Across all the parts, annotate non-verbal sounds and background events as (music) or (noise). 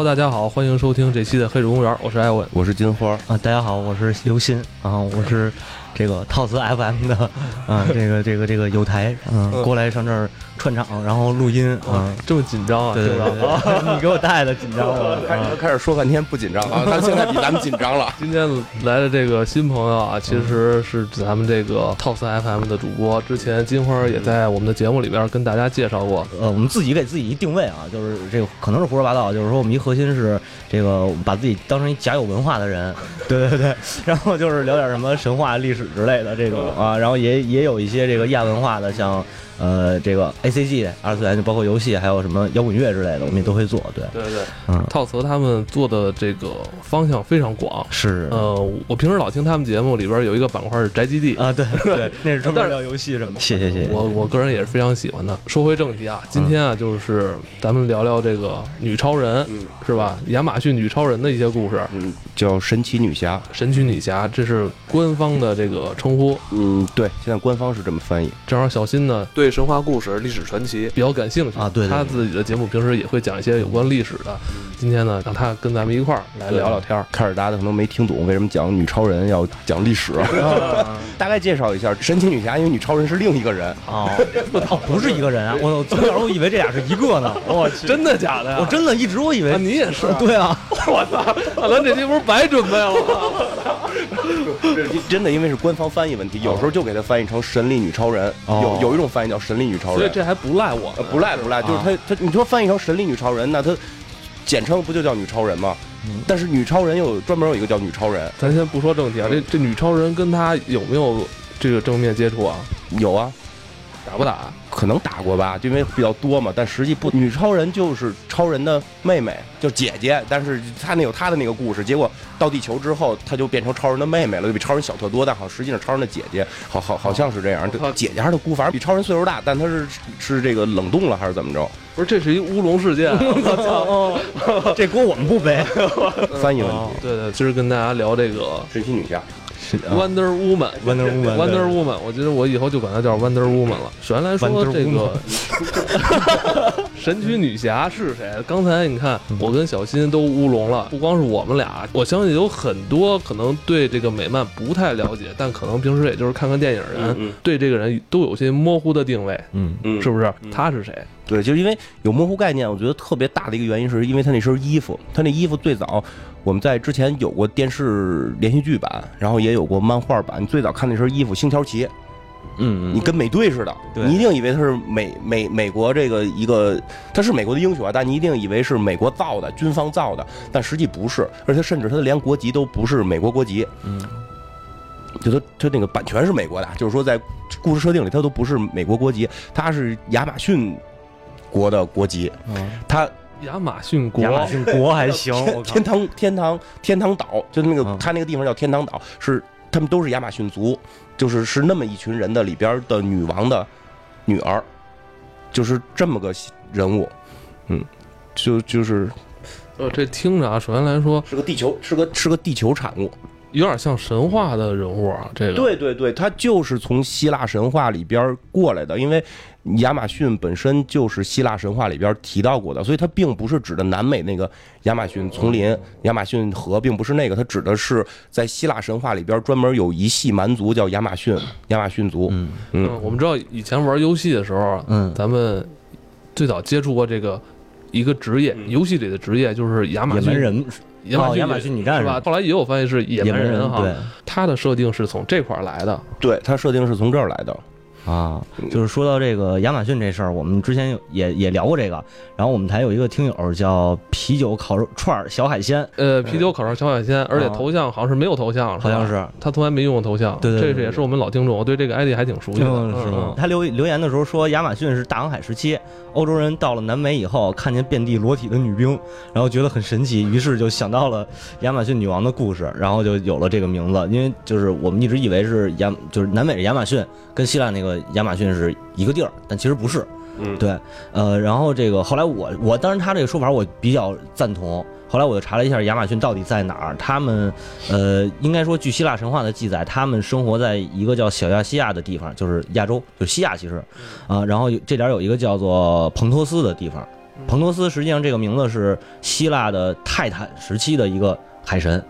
Hello，大家好，欢迎收听这期的黑水公园，我是艾文，我是金花。啊，大家好，我是刘鑫。啊，我是这个套词 FM 的啊，这个这个这个有台嗯，过来上这儿串场，然后录音啊，这么紧张啊？对对对，(laughs) 你给我带的紧张了，开始开始说半天不紧张啊，(laughs) 他现在比咱们紧张了。今天来的这个新朋友啊，其实是咱们这个套词 FM 的主播，之前金花也在我们的节目里边跟大家介绍过，呃，我们自己给自己一定位啊，就是这个可能是胡说八道，就是说我们一核心是这个把自己当成一假有文化的人，(laughs) 对对对，然后就是聊点什么神话历史之类的这种啊，然后也也有一些这个亚文化的，像。呃，这个 A C G 二次元就包括游戏，还有什么摇滚乐之类的，我们也都会做。对对对，嗯，套词他们做的这个方向非常广。是，呃，我平时老听他们节目里边有一个板块是宅基地啊，对对，(laughs) 那是专门聊游戏什么。谢谢谢谢。我我个人也是非常喜欢的。说回正题啊，今天啊，就是咱们聊聊这个女超人，是吧？亚马逊女超人的一些故事。嗯，叫神奇女侠。神奇女侠，这是官方的这个称呼。嗯，对，现在官方是这么翻译。正好小新呢，对。神话故事、历史传奇比较感兴趣啊，对，他自己的节目平时也会讲一些有关历史的。今天呢，让他跟咱们一块儿来聊聊天儿。开始大家可能没听懂为什么讲女超人要讲历史，(laughs) 大概介绍一下神奇女侠，因为女超人是另一个人啊，哦，不是一个人啊，(laughs) 我从小我以为这俩是一个呢，我去，(laughs) 真的假的呀？我真的一直我以为你也是，对啊，我操，那咱这期不是白准备了？(laughs) 真的，因为是官方翻译问题，有时候就给他翻译成神力女超人，有有一种翻译叫。神力女超人，所以这还不赖我，不赖不赖，就是他他，你说翻译成神力女超人，那他简称不就叫女超人吗？但是女超人又有专门有一个叫女超人。咱先不说正题啊，这这女超人跟她有没有这个正面接触啊？有啊。打不打？可能打过吧，因为比较多嘛。但实际不，女超人就是超人的妹妹，就姐姐。但是她那有她的那个故事，结果到地球之后，她就变成超人的妹妹了，就比超人小特多。但好像实际上超人的姐姐，好好好像是这样。姐姐还是姑，反正比超人岁数大，但她是是这个冷冻了还是怎么着？不是，这是一乌龙事件。(laughs) 我操这锅我们不背。(laughs) 翻译问题。对对，今儿跟大家聊这个神奇女侠。Wonder Woman，Wonder Woman，Wonder Woman，我觉得我以后就管她叫 Wonder Woman 了。首先来说这个 (laughs) 神奇女侠是谁？刚才你看我跟小新都乌龙了，不光是我们俩，我相信有很多可能对这个美漫不太了解，但可能平时也就是看看电影人，对这个人都有些模糊的定位。嗯嗯，是不是？他是谁？对，就是因为有模糊概念，我觉得特别大的一个原因是因为他那身衣服，他那衣服最早。我们在之前有过电视连续剧版，然后也有过漫画版。你最早看那身衣服，星条旗，嗯，你跟美队似的，你一定以为他是美美美国这个一个，他是美国的英雄啊，但你一定以为是美国造的，军方造的，但实际不是，而且甚至他的连国籍都不是美国国籍，嗯，就他他那个版权是美国的，就是说在故事设定里他都不是美国国籍，他是亚马逊国的国籍，他。亚马逊国，亚马逊国还行。天堂，天堂，天堂岛，就那个他那个地方叫天堂岛，是他们都是亚马逊族，就是是那么一群人的里边的女王的女儿，就是这么个人物，嗯，就就是，呃，这听着啊，首先来说是个地球，是个是个地球产物，有点像神话的人物啊，这个对对对，他就是从希腊神话里边过来的，因为。亚马逊本身就是希腊神话里边提到过的，所以它并不是指的南美那个亚马逊丛林、亚马逊河，并不是那个，它指的是在希腊神话里边专门有一系蛮族叫亚马逊，(laughs) 亚马逊族。嗯。嗯，我们知道以前玩游戏的时候，嗯，咱们最早接触过这个一个职业，游戏里的职业就是亚马逊。人，亚马逊女战士吧？后来也有发现是野蛮人哈，他的设定是从这块来的，对，他设定是从这儿来的。啊，就是说到这个亚马逊这事儿，我们之前也也聊过这个。然后我们台有一个听友叫啤酒烤肉串小海鲜，呃，啤酒烤肉小海鲜，而且头像好像是没有头像，好像是他从来没用过头像。对对，这是也是我们老听众，我对这个 ID 还挺熟悉的。是吗？他留留言的时候说，亚马逊是大航海时期欧洲人到了南美以后，看见遍地裸体的女兵，然后觉得很神奇，于是就想到了亚马逊女王的故事，然后就有了这个名字。因为就是我们一直以为是亚，就是南美的亚马逊跟希腊那个亚马逊是一个地儿，但其实不是。嗯，对，呃，然后这个后来我我当然他这个说法我比较赞同。后来我又查了一下亚马逊到底在哪儿，他们呃应该说据希腊神话的记载，他们生活在一个叫小亚细亚的地方，就是亚洲，就西亚其实啊。然后这点有一个叫做彭托斯的地方彭托斯实际上这个名字是希腊的泰坦时期的一个海神，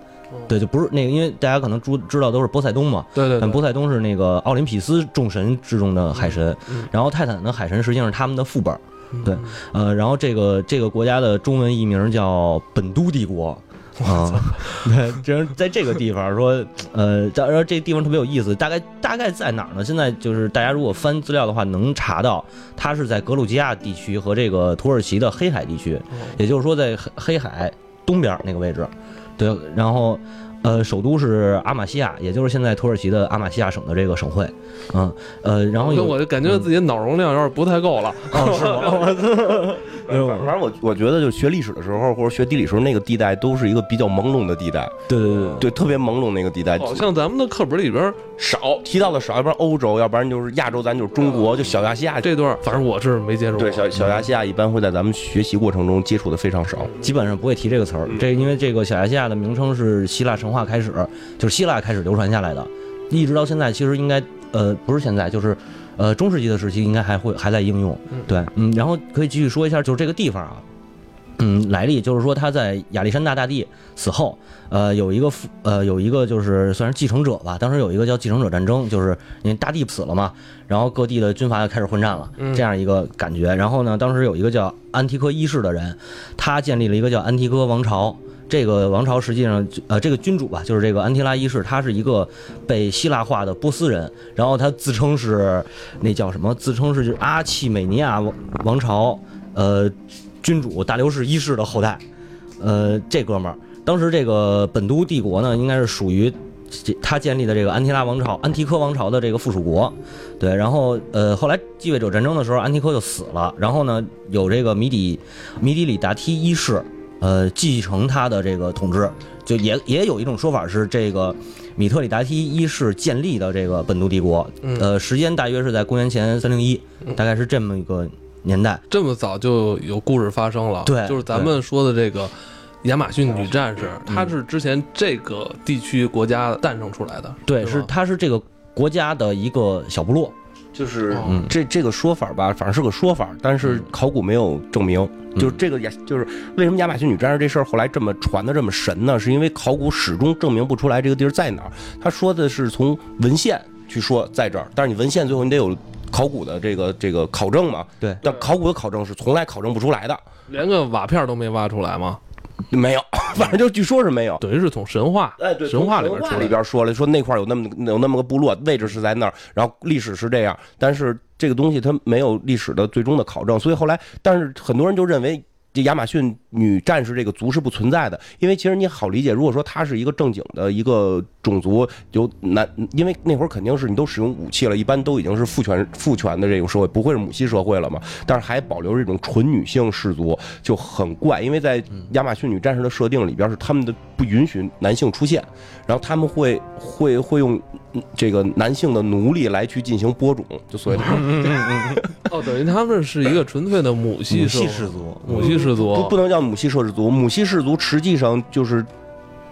对，就不是那个，因为大家可能知知道都是波塞冬嘛，对对，但波塞冬是那个奥林匹斯众神之中的海神，然后泰坦的海神实际上是他们的副本，对，呃，然后这个这个国家的中文译名叫本都帝国。啊，对，就是在这个地方说，呃，然后这个地方特别有意思，大概大概在哪儿呢？现在就是大家如果翻资料的话，能查到它是在格鲁吉亚地区和这个土耳其的黑海地区，也就是说在黑黑海东边那个位置，对，然后。呃，首都是阿玛西亚，也就是现在土耳其的阿玛西亚省的这个省会，嗯，呃，然后我就感觉自己脑容量有点不太够了，是吗？(laughs) 反正我我觉得，就学历史的时候或者学地理时候，那个地带都是一个比较朦胧的地带，对对对对，特别朦胧那个地带，好像咱们的课本里边少提到的少，要不然欧洲，要不然就是亚洲，咱就是中国，就小亚细亚这段，反正我是没接触。对，小小亚细亚一般会在咱们学习过程中接触的非常少，基本上不会提这个词儿。这因为这个小亚细亚的名称是希腊神话开始，就是希腊开始流传下来的，一直到现在，其实应该呃不是现在，就是呃中世纪的时期应该还会还在应用。对，嗯，然后可以继续说一下，就是这个地方啊。嗯，来历就是说他在亚历山大大帝死后，呃，有一个父，呃，有一个就是算是继承者吧。当时有一个叫继承者战争，就是因为大帝死了嘛，然后各地的军阀就开始混战了，这样一个感觉。然后呢，当时有一个叫安提柯一世的人，他建立了一个叫安提柯王朝。这个王朝实际上，呃，这个君主吧，就是这个安提拉一世，他是一个被希腊化的波斯人，然后他自称是那叫什么？自称是阿契美尼亚王王朝，呃。君主大流士一世的后代，呃，这哥们儿当时这个本都帝国呢，应该是属于他建立的这个安提拉王朝、安提柯王朝的这个附属国，对。然后呃，后来继位者战争的时候，安提柯就死了，然后呢，有这个米底米底里达梯一世，呃，继承他的这个统治，就也也有一种说法是这个米特里达梯一世建立的这个本都帝国，呃，时间大约是在公元前三零一，大概是这么一个。年代。这么早就有故事发生了，对，就是咱们说的这个亚马逊女战士，她是之前这个地区国家诞生出来的，对，是她是这个国家的一个小部落，就是这这个说法吧，反正是个说法，但是考古没有证明。就是这个亚，就是为什么亚马逊女战士这事儿后来这么传的这么神呢？是因为考古始终证明不出来这个地儿在哪儿。他说的是从文献去说在这儿，但是你文献最后你得有。考古的这个这个考证嘛，对，但考古的考证是从来考证不出来的，连个瓦片都没挖出来吗？没有，(laughs) 反正就据说是没有，等于是从神话，哎，对，神话里边里边说了，说那块有那么有那么个部落，位置是在那儿，然后历史是这样，但是这个东西它没有历史的最终的考证，所以后来，但是很多人就认为。这亚马逊女战士这个族是不存在的，因为其实你好理解，如果说她是一个正经的一个种族，有男，因为那会儿肯定是你都使用武器了，一般都已经是父权父权的这种社会，不会是母系社会了嘛。但是还保留这种纯女性氏族就很怪，因为在亚马逊女战士的设定里边是他们的不允许男性出现，然后他们会会会用。这个男性的奴隶来去进行播种，就所谓的 (laughs) 哦，等于他们是一个纯粹的母系氏族，母系氏族不不能叫母系氏族，母系氏族实际上就是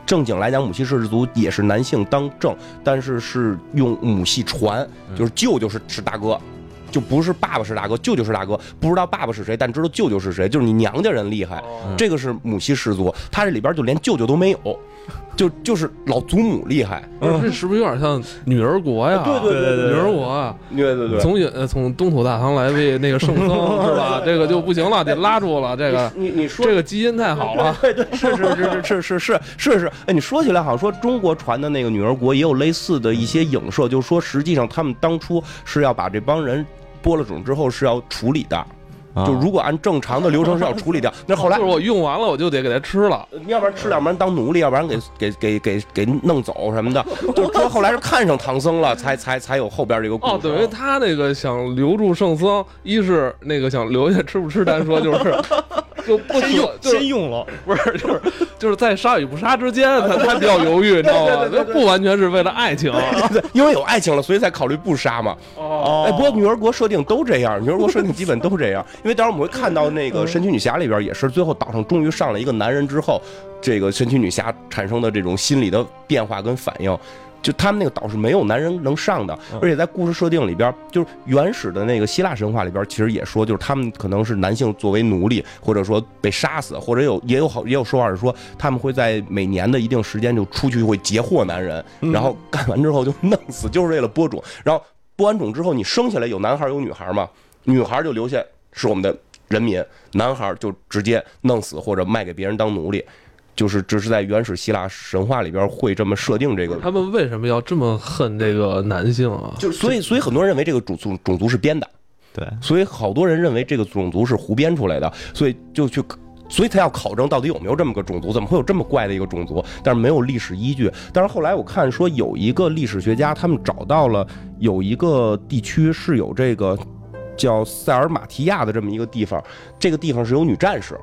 正经来讲，母系氏族也是男性当政，但是是用母系传，就是舅舅是是大哥，就不是爸爸是大哥，舅舅是大哥，不知道爸爸是谁，但知道舅舅是谁，就是你娘家人厉害，这个是母系氏族，他这里边就连舅舅都没有。就就是老祖母厉害，这是不是有点像女儿国呀？对对对对，女儿国啊，对对对，从呃从东土大唐来为那个圣僧 (laughs) 是吧？这个就不行了，得拉住了。这个你你说这个基因太好了，对对是是是是是是是是。哎，你说起来好像说中国传的那个女儿国也有类似的一些影射，就是说实际上他们当初是要把这帮人播了种之后是要处理的。就如果按正常的流程是要处理掉，那后来就是我用完了我就得给他吃了，要不然吃，要不然当奴隶，要不然给给给给给弄走什么的。就说后来是看上唐僧了，才才才有后边这个故事。哦，等于他那个想留住圣僧，一是那个想留下吃不吃单说，就是就不先用先用了，(laughs) 不是就是就是在杀与不杀之间，他他比较犹豫，你知道吗？不完全是为了爱情，因为有爱情了，所以才考虑不杀嘛。哦，哎，不过女儿国设定都这样，女儿国设定基本都这样。因为到时候我们会看到那个神奇女侠里边也是，最后岛上终于上了一个男人之后，这个神奇女侠产生的这种心理的变化跟反应，就他们那个岛是没有男人能上的，而且在故事设定里边，就是原始的那个希腊神话里边，其实也说，就是他们可能是男性作为奴隶，或者说被杀死，或者有也有好也有说法是说，他们会在每年的一定时间就出去会截获男人，然后干完之后就弄死，就是为了播种。然后播完种之后，你生下来有男孩有女孩嘛？女孩就留下是我们的人民，男孩就直接弄死或者卖给别人当奴隶。就是只是在原始希腊神话里边会这么设定这个，他们为什么要这么恨这个男性啊？就所以所以很多人认为这个种族种族是编的，对，所以好多人认为这个种族是胡编出来的，所以就去，所以他要考证到底有没有这么个种族，怎么会有这么怪的一个种族？但是没有历史依据。但是后来我看说有一个历史学家，他们找到了有一个地区是有这个叫塞尔马提亚的这么一个地方，这个地方是有女战士。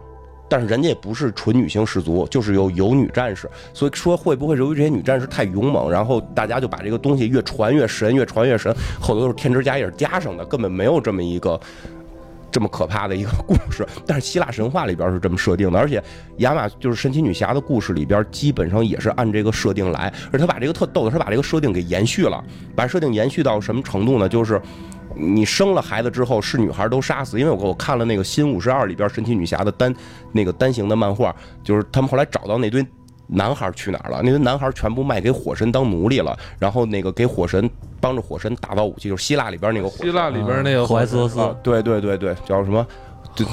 但是人家也不是纯女性氏族，就是有有女战士，所以说会不会由于这些女战士太勇猛，然后大家就把这个东西越传越神，越传越神，后头都是添枝加叶加上的，根本没有这么一个这么可怕的一个故事。但是希腊神话里边是这么设定的，而且亚马就是神奇女侠的故事里边基本上也是按这个设定来，而他把这个特逗的，他把这个设定给延续了，把设定延续到什么程度呢？就是。你生了孩子之后是女孩都杀死，因为我我看了那个新五十二里边神奇女侠的单那个单行的漫画，就是他们后来找到那堆男孩去哪儿了？那堆男孩全部卖给火神当奴隶了，然后那个给火神帮着火神打造武器，就是希腊里边那个希腊里边那个怀斯托斯，对对对对，叫什么？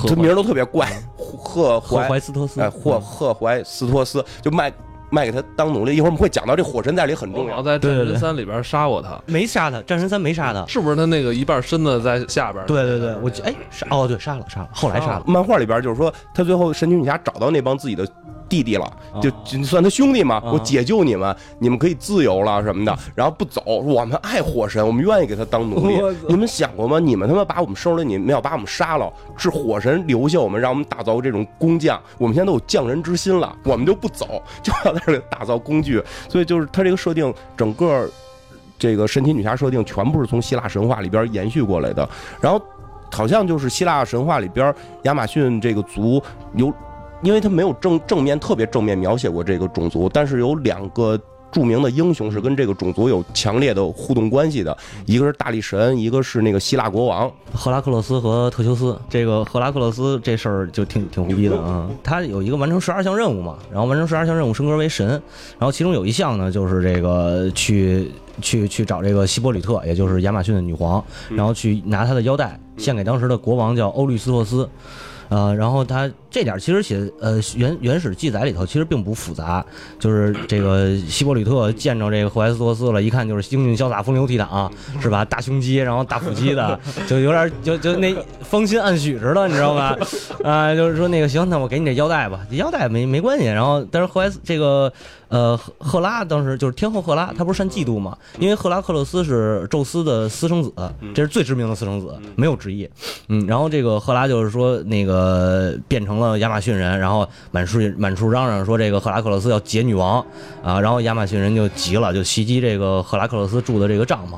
这名都特别怪，赫赫怀斯托斯，哎，赫赫怀斯托斯就卖。卖给他当奴隶，一会儿我们会讲到这火神在里很重要。在战神三里边杀过他，没杀他，战神三没杀他，是不是他那个一半身子在下边？对对对，我哎杀哦对杀了杀了，后来杀了。漫画里边就是说，他最后神奇女侠找到那帮自己的。弟弟了，就算他兄弟嘛，我解救你们，你们可以自由了什么的，然后不走，我们爱火神，我们愿意给他当奴隶。你们想过吗？你们他妈把我们收了，你们要把我们杀了，是火神留下我们，让我们打造这种工匠，我们现在都有匠人之心了，我们就不走，就要在这里打造工具。所以就是他这个设定，整个这个神奇女侠设定全部是从希腊神话里边延续过来的。然后好像就是希腊神话里边亚马逊这个族有。因为他没有正正面特别正面描写过这个种族，但是有两个著名的英雄是跟这个种族有强烈的互动关系的，一个是大力神，一个是那个希腊国王赫拉克勒斯和特修斯。这个赫拉克勒斯这事儿就挺挺牛逼的啊，他有一个完成十二项任务嘛，然后完成十二项任务升格为神，然后其中有一项呢就是这个去去去找这个希波吕特，也就是亚马逊的女皇，然后去拿她的腰带献给当时的国王叫欧律斯托斯。呃，然后他这点其实写呃原原始记载里头其实并不复杂，就是这个希伯吕特见着这个赫淮斯托斯了，一看就是英俊潇洒、风流倜傥，是吧？大胸肌，然后大腹肌的，就有点就就那芳心暗许似的，你知道吧？(laughs) 啊，就是说那个行，那我给你这腰带吧，腰带没没关系。然后但是赫淮斯这个。呃，赫拉当时就是天后赫拉，她不是善嫉妒吗？因为赫拉克勒斯是宙斯的私生子，这是最知名的私生子，没有之一。嗯，然后这个赫拉就是说那个变成了亚马逊人，然后满处满处嚷嚷说这个赫拉克勒斯要劫女王啊，然后亚马逊人就急了，就袭击这个赫拉克勒斯住的这个帐篷。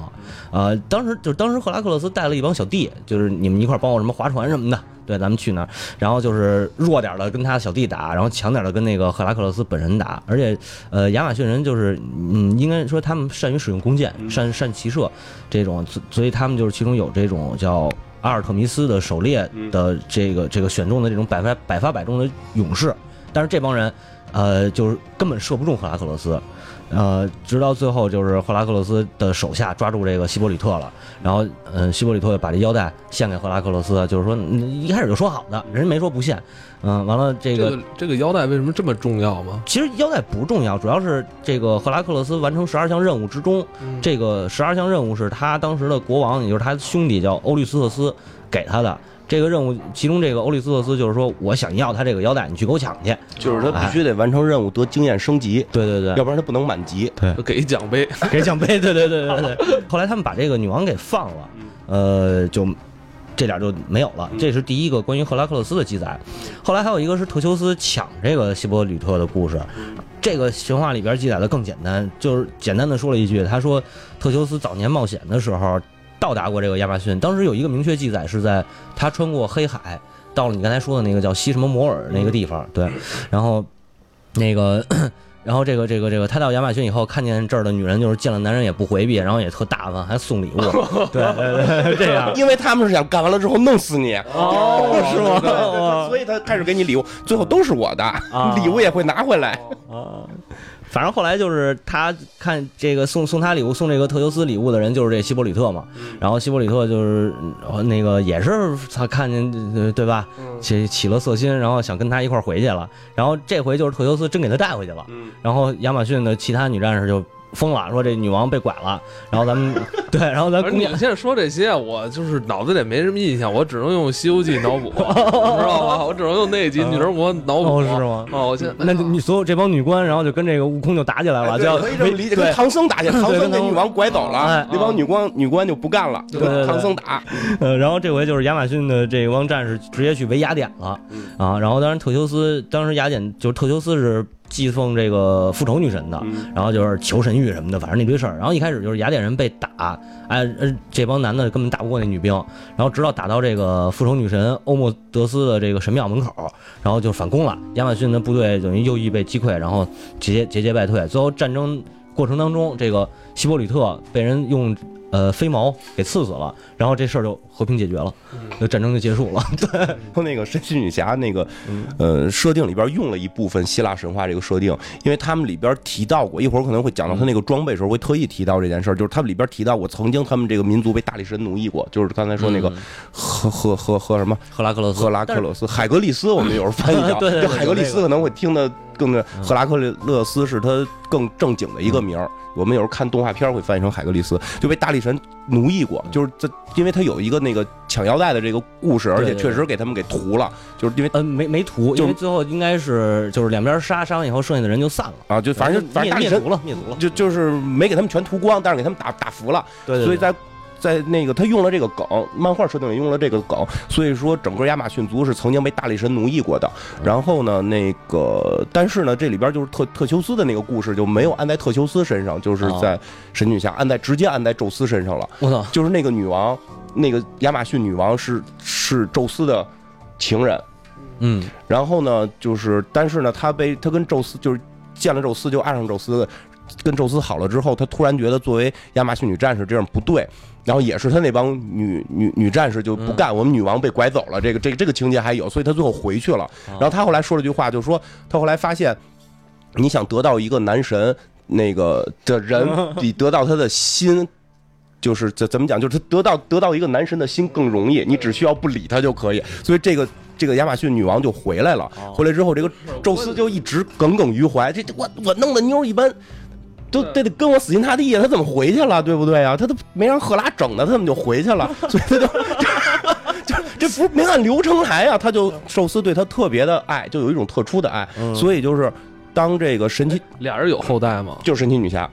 呃，当时就是当时赫拉克勒斯带了一帮小弟，就是你们一块帮我什么划船什么的。对，咱们去那儿，然后就是弱点的跟他小弟打，然后强点的跟那个赫拉克勒斯本人打。而且，呃，亚马逊人就是，嗯，应该说他们善于使用弓箭，善善骑射，这种，所以他们就是其中有这种叫阿尔特弥斯的狩猎的这个这个选中的这种百发百发百中的勇士。但是这帮人，呃，就是根本射不中赫拉克勒斯。呃，直到最后就是赫拉克勒斯的手下抓住这个希伯里特了，然后，嗯，希伯里特把这腰带献给赫拉克勒斯，就是说一开始就说好的，人没说不献，嗯，完了这个这个腰带为什么这么重要吗？其实腰带不重要，主要是这个赫拉克勒斯完成十二项任务之中，这个十二项任务是他当时的国王，也就是他兄弟叫欧律斯特斯给他的。这个任务，其中这个欧利斯特斯就是说，我想要他这个腰带，你去给我抢去。就是他必须得完成任务得经验升级，对对对，要不然他不能满级。对，给奖杯，给奖杯，(laughs) 对对对对对。后来他们把这个女王给放了，呃，就这点就没有了。这是第一个关于赫拉克勒斯的记载。后来还有一个是特修斯抢这个希波吕特的故事，这个神话里边记载的更简单，就是简单的说了一句，他说特修斯早年冒险的时候。到达过这个亚马逊，当时有一个明确记载是在他穿过黑海，到了你刚才说的那个叫西什么摩尔那个地方，对，然后那个 (clears throat) 然后这个这个这个，他到亚马逊以后，看见这儿的女人就是见了男人也不回避，然后也特大方，还送礼物。(laughs) 对对对，这样。因为他们是想干完了之后弄死你。哦，是吗？(laughs) 所以他开始给你礼物，最后都是我的，礼物也会拿回来。啊。反正后来就是他看这个送送他礼物送这个特修斯礼物的人就是这希伯里特嘛，然后希伯里特就是那个也是他看见对吧，起起了色心，然后想跟他一块回去了，然后这回就是特修斯真给他带回去了，然后亚马逊的其他女战士就。疯了，说这女王被拐了，然后咱们 (laughs) 对，然后咱你们现在说这些，我就是脑子里没什么印象，我只能用《西游记》脑补，(laughs) 知道吧？我只能用那集女儿国脑补，是吗？哦，我现那你所有这帮女官，然后就跟这个悟空就打起来了，就可以这么理解，跟唐僧打起来，(laughs) 唐僧给女王拐走了，那帮女官女官就不干了，就跟唐僧打。呃，然后这回就是亚马逊的这帮战士直接去围雅典了啊，然后当然特修斯，当时雅典就是特修斯是。祭奉这个复仇女神的，然后就是求神谕什么的，反正那堆事儿。然后一开始就是雅典人被打，哎，这帮男的根本打不过那女兵。然后直到打到这个复仇女神欧莫德斯的这个神庙门口，然后就反攻了。亚马逊的部队等于右翼被击溃，然后节节节败退。最后战争过程当中，这个希波吕特被人用。呃，飞矛给刺死了，然后这事儿就和平解决了，那战争就结束了。(laughs) 对，那个神奇女侠那个，呃，设定里边用了一部分希腊神话这个设定，因为他们里边提到过，一会儿可能会讲到他那个装备时候会特意提到这件事儿，就是他们里边提到过，曾经他们这个民族被大力神奴役过，就是刚才说那个赫赫赫赫什么？赫拉克勒斯，赫拉克勒斯，海格力斯，我们有时候翻译叫，(laughs) 对海格力斯可能会听的更赫拉克勒斯是他更正经的一个名儿。我们有时候看动画片会翻译成海格力斯，就被大力神奴役过，就是这，因为他有一个那个抢腰带的这个故事，而且确实给他们给屠了，就是因为嗯没没屠，因为最后应该是就是两边杀杀完以后，剩下的人就散了。啊，就反正就反正灭族了，灭族了，就就是没给他们全屠光，但是给他们打打服了，对，所以在。在那个，他用了这个梗，漫画设定里用了这个梗，所以说整个亚马逊族是曾经被大力神奴役过的。然后呢，那个，但是呢，这里边就是特特修斯的那个故事就没有安在特修斯身上，就是在神女侠按在直接安在宙斯身上了。我操，就是那个女王，那个亚马逊女王是是宙斯的情人。嗯，然后呢，就是但是呢，他被他跟宙斯就是见了宙斯就爱上宙斯，跟宙斯好了之后，他突然觉得作为亚马逊女战士这样不对。然后也是他那帮女女女战士就不干，我们女王被拐走了，这个这个这个情节还有，所以他最后回去了。然后他后来说了句话，就是说他后来发现，你想得到一个男神那个的人，(laughs) 比得到他的心，就是怎怎么讲，就是他得到得到一个男神的心更容易，你只需要不理他就可以。所以这个这个亚马逊女王就回来了，回来之后，这个宙斯就一直耿耿于怀，这我我弄的妞一般。都得得跟我死心塌地呀，他怎么回去了，对不对啊？他都没让赫拉整的，他怎么就回去了？所以他就就这不是没按流程来啊？他就寿司对他特别的爱，就有一种特殊的爱，所以就是当这个神奇俩人有后代吗？就是神奇女侠。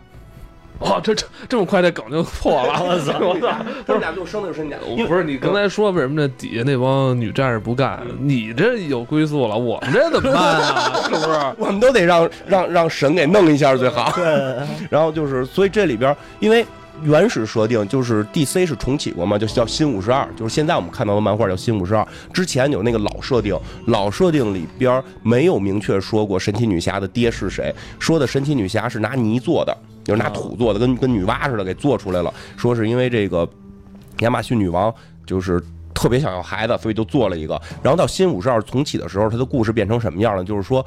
哇，这这这么快，这梗就破了！我操，(laughs) 我操，他们俩就生的就生假。不是你刚才说为什么那底下那帮女战士不干？你这有归宿了，我们这怎么办啊？(laughs) 是不是？我们都得让让让神给弄一下最好。对。(laughs) 然后就是，所以这里边，因为原始设定就是 DC 是重启过嘛，就叫新五十二，就是现在我们看到的漫画叫新五十二。之前有那个老设定，老设定里边没有明确说过神奇女侠的爹是谁，说的神奇女侠是拿泥做的。就是拿土做的，跟跟女娲似的给做出来了。说是因为这个亚马逊女王就是特别想要孩子，所以就做了一个。然后到新五十二重启的时候，她的故事变成什么样了？就是说，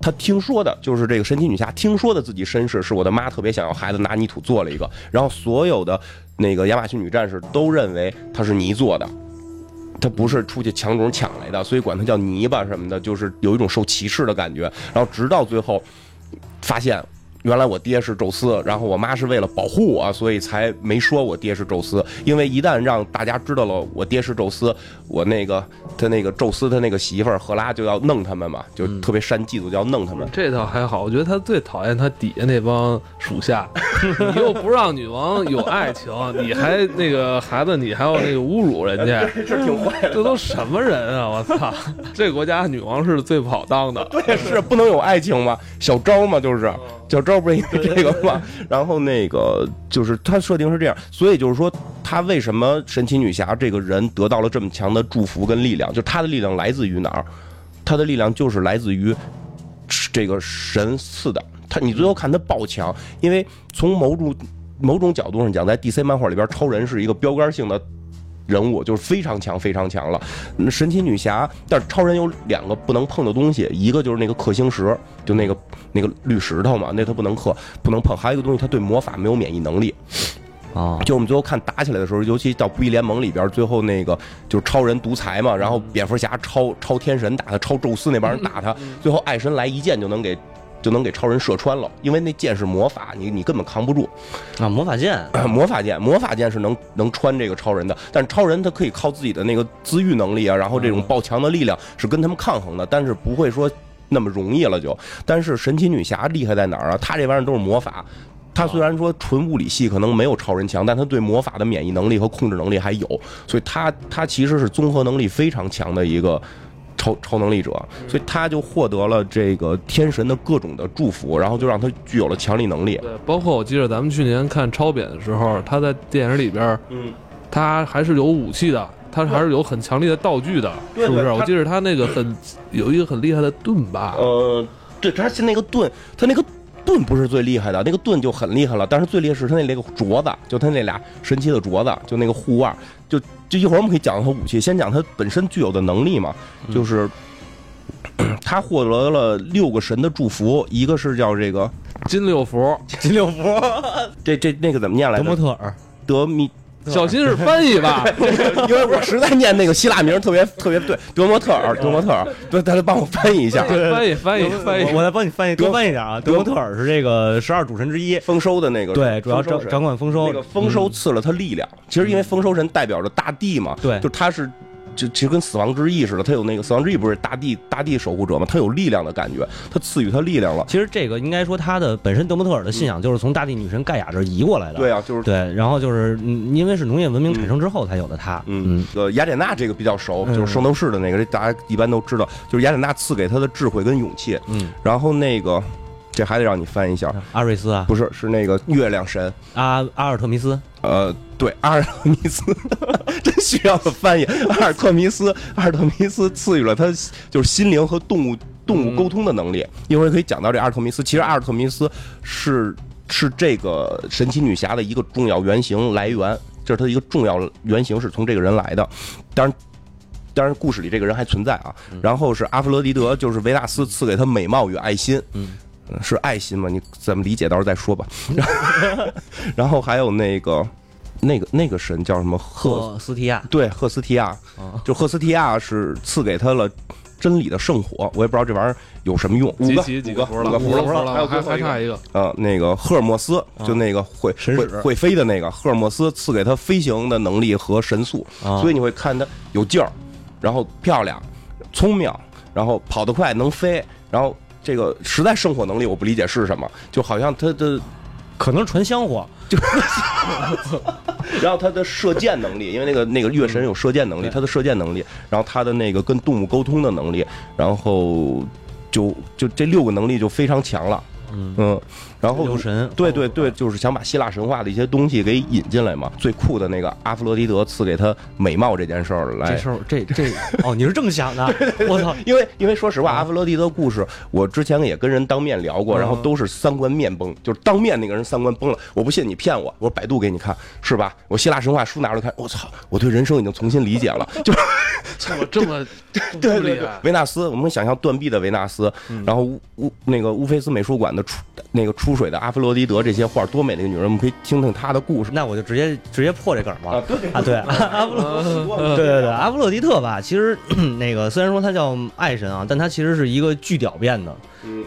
他听说的，就是这个神奇女侠听说的自己身世是我的妈特别想要孩子，拿泥土做了一个。然后所有的那个亚马逊女战士都认为她是泥做的，她不是出去抢种抢来的，所以管她叫泥巴什么的，就是有一种受歧视的感觉。然后直到最后发现。原来我爹是宙斯，然后我妈是为了保护我，所以才没说我爹是宙斯。因为一旦让大家知道了我爹是宙斯，我那个他那个宙斯他那个媳妇儿赫拉就要弄他们嘛，就特别煽嫉妒，就要弄他们。这倒还好，我觉得他最讨厌他底下那帮属下，(laughs) 你又不让女王有爱情，你还那个孩子，你还要那个侮辱人家，(laughs) 这挺坏的。这都什么人啊！我操，这国家女王是最不好当的。对，是不能有爱情嘛，小招嘛，就是小招。不是因为这个吗？(laughs) 然后那个就是他设定是这样，所以就是说他为什么神奇女侠这个人得到了这么强的祝福跟力量？就他的力量来自于哪儿？他的力量就是来自于这个神赐的。他你最后看他爆强，因为从某种某种角度上讲，在 DC 漫画里边，超人是一个标杆性的。人物就是非常强，非常强了。神奇女侠，但是超人有两个不能碰的东西，一个就是那个氪星石，就那个那个绿石头嘛，那他不能氪，不能碰。还有一个东西，他对魔法没有免疫能力。啊，就我们最后看打起来的时候，尤其到不义联盟里边，最后那个就是超人独裁嘛，然后蝙蝠侠超超天神打他，超宙斯那帮人打他，最后爱神来一剑就能给。就能给超人射穿了，因为那剑是魔法，你你根本扛不住啊！魔法剑，(clears throat) 魔法剑，魔法剑是能能穿这个超人的，但是超人他可以靠自己的那个自愈能力啊，然后这种爆强的力量是跟他们抗衡的，但是不会说那么容易了就。但是神奇女侠厉害在哪儿啊？她这玩意儿都是魔法，她虽然说纯物理系可能没有超人强，但她对魔法的免疫能力和控制能力还有，所以她她其实是综合能力非常强的一个。超超能力者，所以他就获得了这个天神的各种的祝福，然后就让他具有了强力能力。对，包括我记得咱们去年看超扁的时候，他在电影里边，嗯，他还是有武器的，他还是有很强力的道具的，是不是？我记得他那个很有一个很厉害的盾吧？呃，对，他是那个盾，他那个盾不是最厉害的，那个盾就很厉害了。但是最厉害是他那那个镯子，就他那俩神奇的镯子，就那个护腕，就。就一会儿我们可以讲他武器，先讲他本身具有的能力嘛，就是他获得了六个神的祝福，一个是叫这个金六福，(laughs) 金六福，这这那个怎么念来着？德莫特尔，德米。小心是翻译吧，(laughs) 因为我实在念那个希腊名特别特别对，德莫特尔，德莫特尔，对，大家帮我翻译一下，翻译翻译翻译，我再帮你翻译，多翻译点啊。德莫特尔是这个十二主神之一，丰收的那个，对，主要掌掌管丰收，那个丰收赐了他力量。其实因为丰收神代表着大地嘛，对，就他是。就其实跟死亡之翼似的，他有那个死亡之翼不是大地大地守护者吗？他有力量的感觉，他赐予他力量了。其实这个应该说他的本身德莫特尔的信仰就是从大地女神盖亚这移过来的。对啊，就是对，然后就是因为是农业文明产生之后才有的他。嗯，呃，雅典娜这个比较熟，就是圣斗士的那个，这大家一般都知道，就是雅典娜赐给他的智慧跟勇气。嗯，然后那个。这还得让你翻一下，阿瑞斯啊，不是，是那个月亮神阿阿尔特弥斯。呃，对，阿尔特弥斯，(laughs) 真需要翻译。阿尔特弥斯，阿尔特弥斯赐予了他就是心灵和动物动物沟通的能力。一会儿可以讲到这阿尔特弥斯。其实阿尔特弥斯是是这个神奇女侠的一个重要原型来源，这是他一个重要原型是从这个人来的。当然，当然故事里这个人还存在啊。然后是阿弗罗狄德，就是维纳斯赐给他美貌与爱心。嗯。是爱心吗？你怎么理解？到时候再说吧。(laughs) 然后还有那个，那个那个神叫什么？赫斯提亚。对，赫斯提亚。就赫斯提亚是赐给他了真理的圣火。我也不知道这玩意儿有什么用。五个，几个，五个，五个，还有还还差一个。呃，那个赫尔墨斯，就那个会会会飞的那个赫尔墨斯，赐给他飞行的能力和神速。所以你会看他有劲儿，然后漂亮，聪明，然后跑得快，能飞，然后。这个实在生火能力我不理解是什么，就好像他的可能传香火，就 (laughs) 是然后他的射箭能力，因为那个那个月神有射箭能力，他的射箭能力，然后他的那个跟动物沟通的能力，然后就就这六个能力就非常强了，嗯。然后神，对对对，就是想把希腊神话的一些东西给引进来嘛。最酷的那个阿弗罗狄德赐给他美貌这件事儿来，这事儿这这哦，你是这么想的？(laughs) 我操！因为因为说实话，阿弗罗狄德故事我之前也跟人当面聊过，然后都是三观面崩，就是当面那个人三观崩了。我不信你骗我，我百度给你看，是吧？我希腊神话书拿出来看，我操！我对人生已经重新理解了，就 (laughs) 这么这 (laughs) 么对对对，维纳斯，我们想象断臂的维纳斯，然后乌乌那个乌菲斯美术馆的出那个出。水的阿弗罗狄德这些画多美的一个女人，我们可以听听她的故事。那我就直接直接破这梗吧。啊，对啊，(laughs) (laughs) 对，阿弗罗，对对对，阿弗洛狄特吧，其实 (clears throat) 那个虽然说他叫爱神啊，但他其实是一个巨屌变的，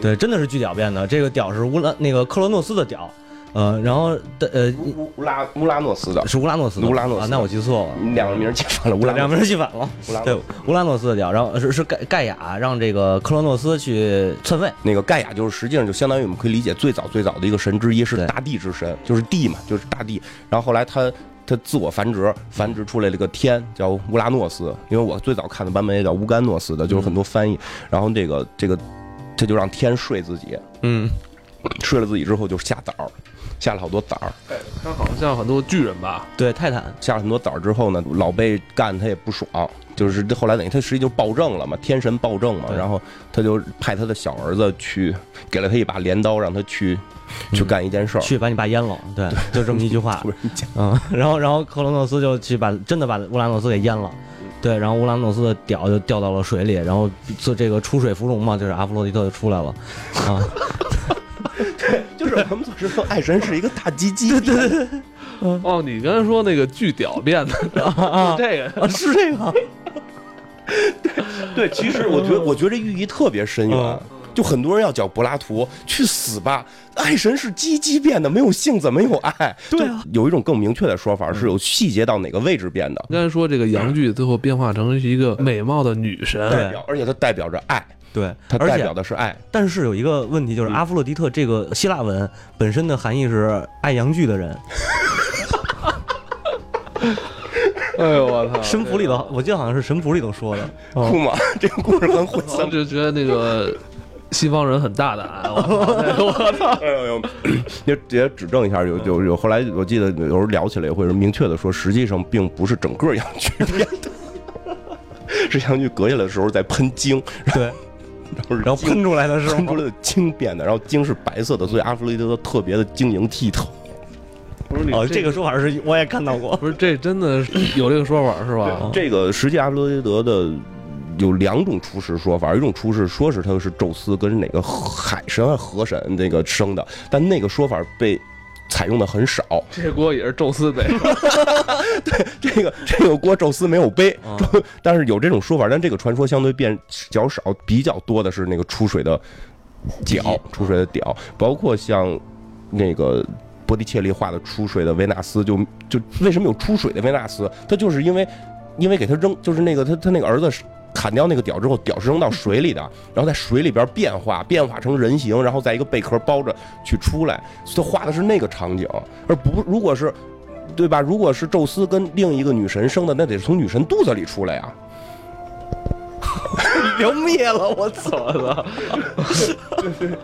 对，真的是巨屌变的。这个屌是乌兰那个克罗诺斯的屌。呃，然后的呃，乌乌拉乌拉诺斯的。是乌拉诺斯的，乌拉诺斯，那我记错了，两个名记反了，乌拉两个名记反了，对，乌拉诺斯的屌，然后是是盖盖亚让这个克罗诺斯去篡位，那个盖亚就是实际上就相当于我们可以理解最早最早的一个神之一，是大地之神，就是地嘛，就是大地，然后后来他他自我繁殖，繁殖出来了个天叫乌拉诺斯，因为我最早看的版本也叫乌干诺斯的，就是很多翻译，然后这个这个他就让天睡自己，嗯，睡了自己之后就下崽儿。下了好多崽儿。他好像很多巨人吧？对，泰坦下了很多崽儿之后呢，老被干他也不爽，就是后来等于他实际就暴政了嘛，天神暴政嘛，然后他就派他的小儿子去，给了他一把镰刀，让他去去干一件事儿，去把你爸淹了。对，就这么一句话。(laughs) 嗯，然后然后克罗诺斯就去把真的把乌拉诺斯给淹了。对，然后乌拉诺斯的屌就掉到了水里，然后做这个出水芙蓉嘛，就是阿弗洛狄特就出来了，啊，(laughs) (laughs) 对，就是我们总是说爱神是一个大鸡鸡，对对对，哦，你刚才说那个巨屌变的啊，这个。是这个，对对，其实我觉得我觉得这寓意特别深远。就很多人要叫柏拉图去死吧，爱神是鸡鸡变的，没有性怎么有爱？对啊，有一种更明确的说法是有细节到哪个位置变的。刚才说这个阳具最后变化成是一个美貌的女神，代表，而且它代表着爱，对，它代表的是爱。但是有一个问题就是阿弗洛狄特这个希腊文本身的含义是爱阳具的人。(laughs) 哎呦我操！神谱里头，我记得好像是神谱里头说的，(laughs) 酷吗？这个故事很晦涩，就觉得那个。西方人很大胆，(laughs) 我操！哎呦呦，也也指正一下，有有有。后来我记得有时候聊起来也会明确的说，实际上并不是整个羊具变的，是羊具隔下来的时候在喷精，对，然后然后喷出来的时候喷出来的精变的，然后晶是白色的，所以阿弗洛狄特特别的晶莹剔透。不是你哦，这个说法是我也看到过，不是这真的有这个说法是吧？这个实际阿弗洛狄特的。有两种出世说法，一种出世说是他是宙斯跟哪个海神还是河神那个生的，但那个说法被采用的很少。这锅也是宙斯背，(laughs) 对，这个这个锅宙斯没有背，(laughs) 但是有这种说法，但这个传说相对变较少，比较多的是那个出水的屌，出水的屌，包括像那个波提切利画的出水的维纳斯，就就为什么有出水的维纳斯？他就是因为因为给他扔，就是那个他他那个儿子是。砍掉那个屌之后，屌是扔到水里的，然后在水里边变化，变化成人形，然后在一个贝壳包着去出来。他画的是那个场景，而不如果是，对吧？如果是宙斯跟另一个女神生的，那得从女神肚子里出来呀。(laughs) 聊灭了，我操了！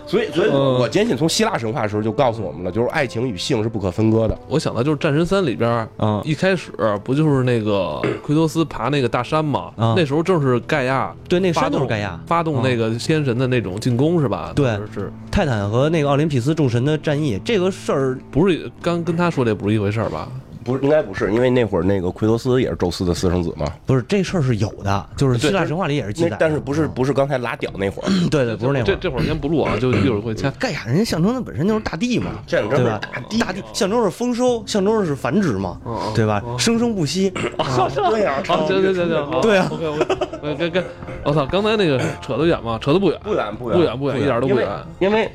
所以，所以我坚信，从希腊神话的时候就告诉我们了，就是爱情与性是不可分割的。我想到就是《战神三》里边，嗯，一开始不就是那个 (clears throat) 奎托斯爬那个大山嘛？那时候正是盖亚，对，那山都是盖亚发动那个天神的那种进攻是吧？对，是泰坦和那个奥林匹斯众神的战役，这个事儿不是刚跟他说的不是一回事儿吧？不是，应该不是，因为那会儿那个奎托斯也是宙斯的私生子嘛。不是，这事儿是有的，就是希腊神话里也是记载。但是不是不是刚才拉屌那会儿？对对，不是那会儿。这这会儿先不录啊，就一会儿会签。盖亚人家象征的本身就是大地嘛，对吧？大地象征是丰收，象征的是繁殖嘛，对吧？生生不息。对呀，行行行行，对啊。OK OK，跟跟，我操，刚才那个扯得远吗？扯得不远，不远不远不远不远，一点都不远，因为。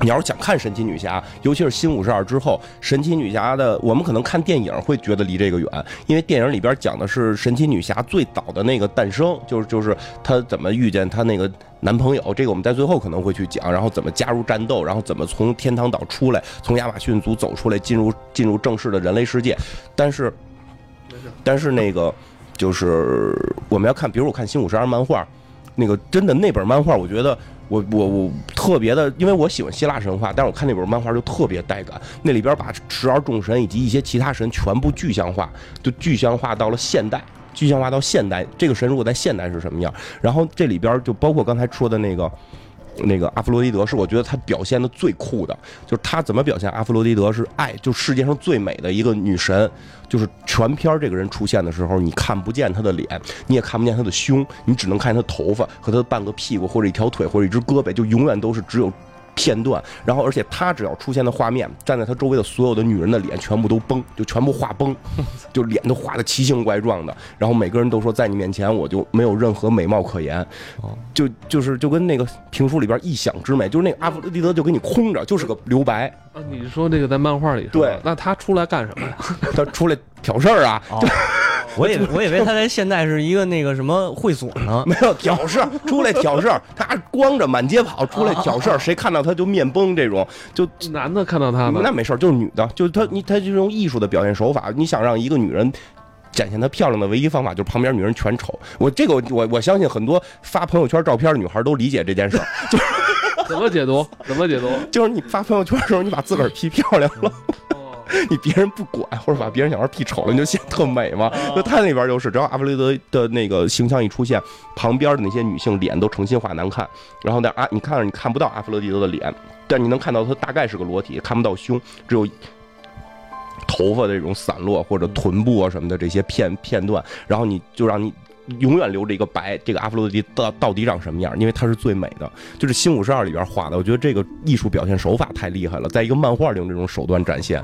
你要是想看神奇女侠，尤其是新五十二之后，神奇女侠的，我们可能看电影会觉得离这个远，因为电影里边讲的是神奇女侠最早的那个诞生，就是就是她怎么遇见她那个男朋友，这个我们在最后可能会去讲，然后怎么加入战斗，然后怎么从天堂岛出来，从亚马逊族走出来，进入进入正式的人类世界。但是，但是那个就是我们要看，比如我看新五十二漫画，那个真的那本漫画，我觉得。我我我特别的，因为我喜欢希腊神话，但是我看那本漫画就特别带感。那里边把十二众神以及一些其他神全部具象化，就具象化到了现代，具象化到现代。这个神如果在现代是什么样？然后这里边就包括刚才说的那个。那个阿弗洛狄德是我觉得他表现的最酷的，就是他怎么表现阿弗洛狄德是爱，就世界上最美的一个女神，就是全片儿这个人出现的时候，你看不见她的脸，你也看不见她的胸，你只能看见她头发和她的半个屁股或者一条腿或者一只胳膊，就永远都是只有。片段，然后而且他只要出现的画面，站在他周围的所有的女人的脸全部都崩，就全部画崩，(laughs) 就脸都画的奇形怪状的。然后每个人都说，在你面前我就没有任何美貌可言，就就是就跟那个评书里边异想之美，就是那个阿弗利德就给你空着，就是个留白。啊，你说这个在漫画里对，那他出来干什么呀？(laughs) 他出来挑事儿啊。(laughs) 我以 (laughs) 我以为他在现在是一个那个什么会所呢，没有挑事儿，出来挑事儿，他光着满街跑出来挑事儿，谁看到他就面崩，这种就 (laughs) 男的看到他那没事儿，就是女的，就是他你他就用艺术的表现手法，你想让一个女人展现她漂亮的唯一方法，就是旁边女人全丑。我这个我我相信很多发朋友圈照片的女孩都理解这件事儿，就。怎么解读？怎么解读？就是你发朋友圈的时候，你把自个儿 P 漂亮了。(laughs) 你别人不管，或者把别人小孩 P 丑了，你就显得特美嘛。那他那边就是，只要阿弗雷德的那个形象一出现，旁边的那些女性脸都诚心话难看。然后那，啊，你看着你看不到阿弗洛狄德的脸，但你能看到他大概是个裸体，看不到胸，只有头发的这种散落或者臀部啊什么的这些片片段。然后你就让你。永远留着一个白，这个阿弗洛狄到到底长什么样？因为它是最美的，就是《新五十二》里边画的。我觉得这个艺术表现手法太厉害了，在一个漫画里用这种手段展现，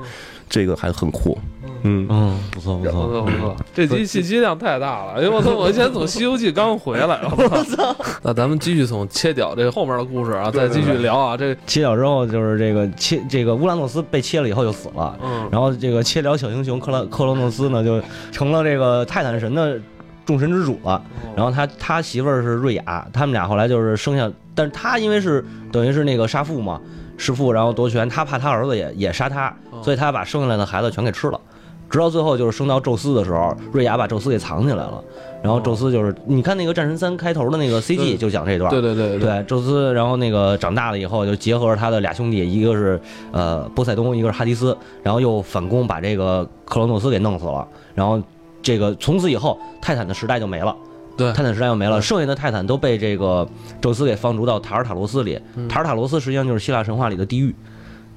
这个还很酷。嗯嗯，不错不错不错不错，这集信息量太大了。哎呦我操！我先从《西游记》刚回来，(laughs) 我操！那咱们继续从切角这后面的故事啊，再继续聊啊。这切角之后就是这个切，这个乌拉诺斯被切了以后就死了。嗯。然后这个切角小英雄克拉克罗诺斯呢，就成了这个泰坦神的。众神之主了，然后他他媳妇儿是瑞亚，他们俩后来就是生下，但是他因为是等于是那个杀父嘛，弑父然后夺权，他怕他儿子也也杀他，所以他把生下来的孩子全给吃了，直到最后就是生到宙斯的时候，瑞亚把宙斯给藏起来了，然后宙斯就是你看那个战神三开头的那个 CG 就讲这段，对对对。对，宙斯然后那个长大了以后就结合着他的俩兄弟，一个是呃波塞冬，一个是哈迪斯，然后又反攻把这个克罗诺斯给弄死了，然后。这个从此以后，泰坦的时代就没了。对，泰坦时代就没了，剩下的泰坦都被这个宙斯给放逐到塔尔塔罗斯里。塔尔塔罗斯实际上就是希腊神话里的地狱。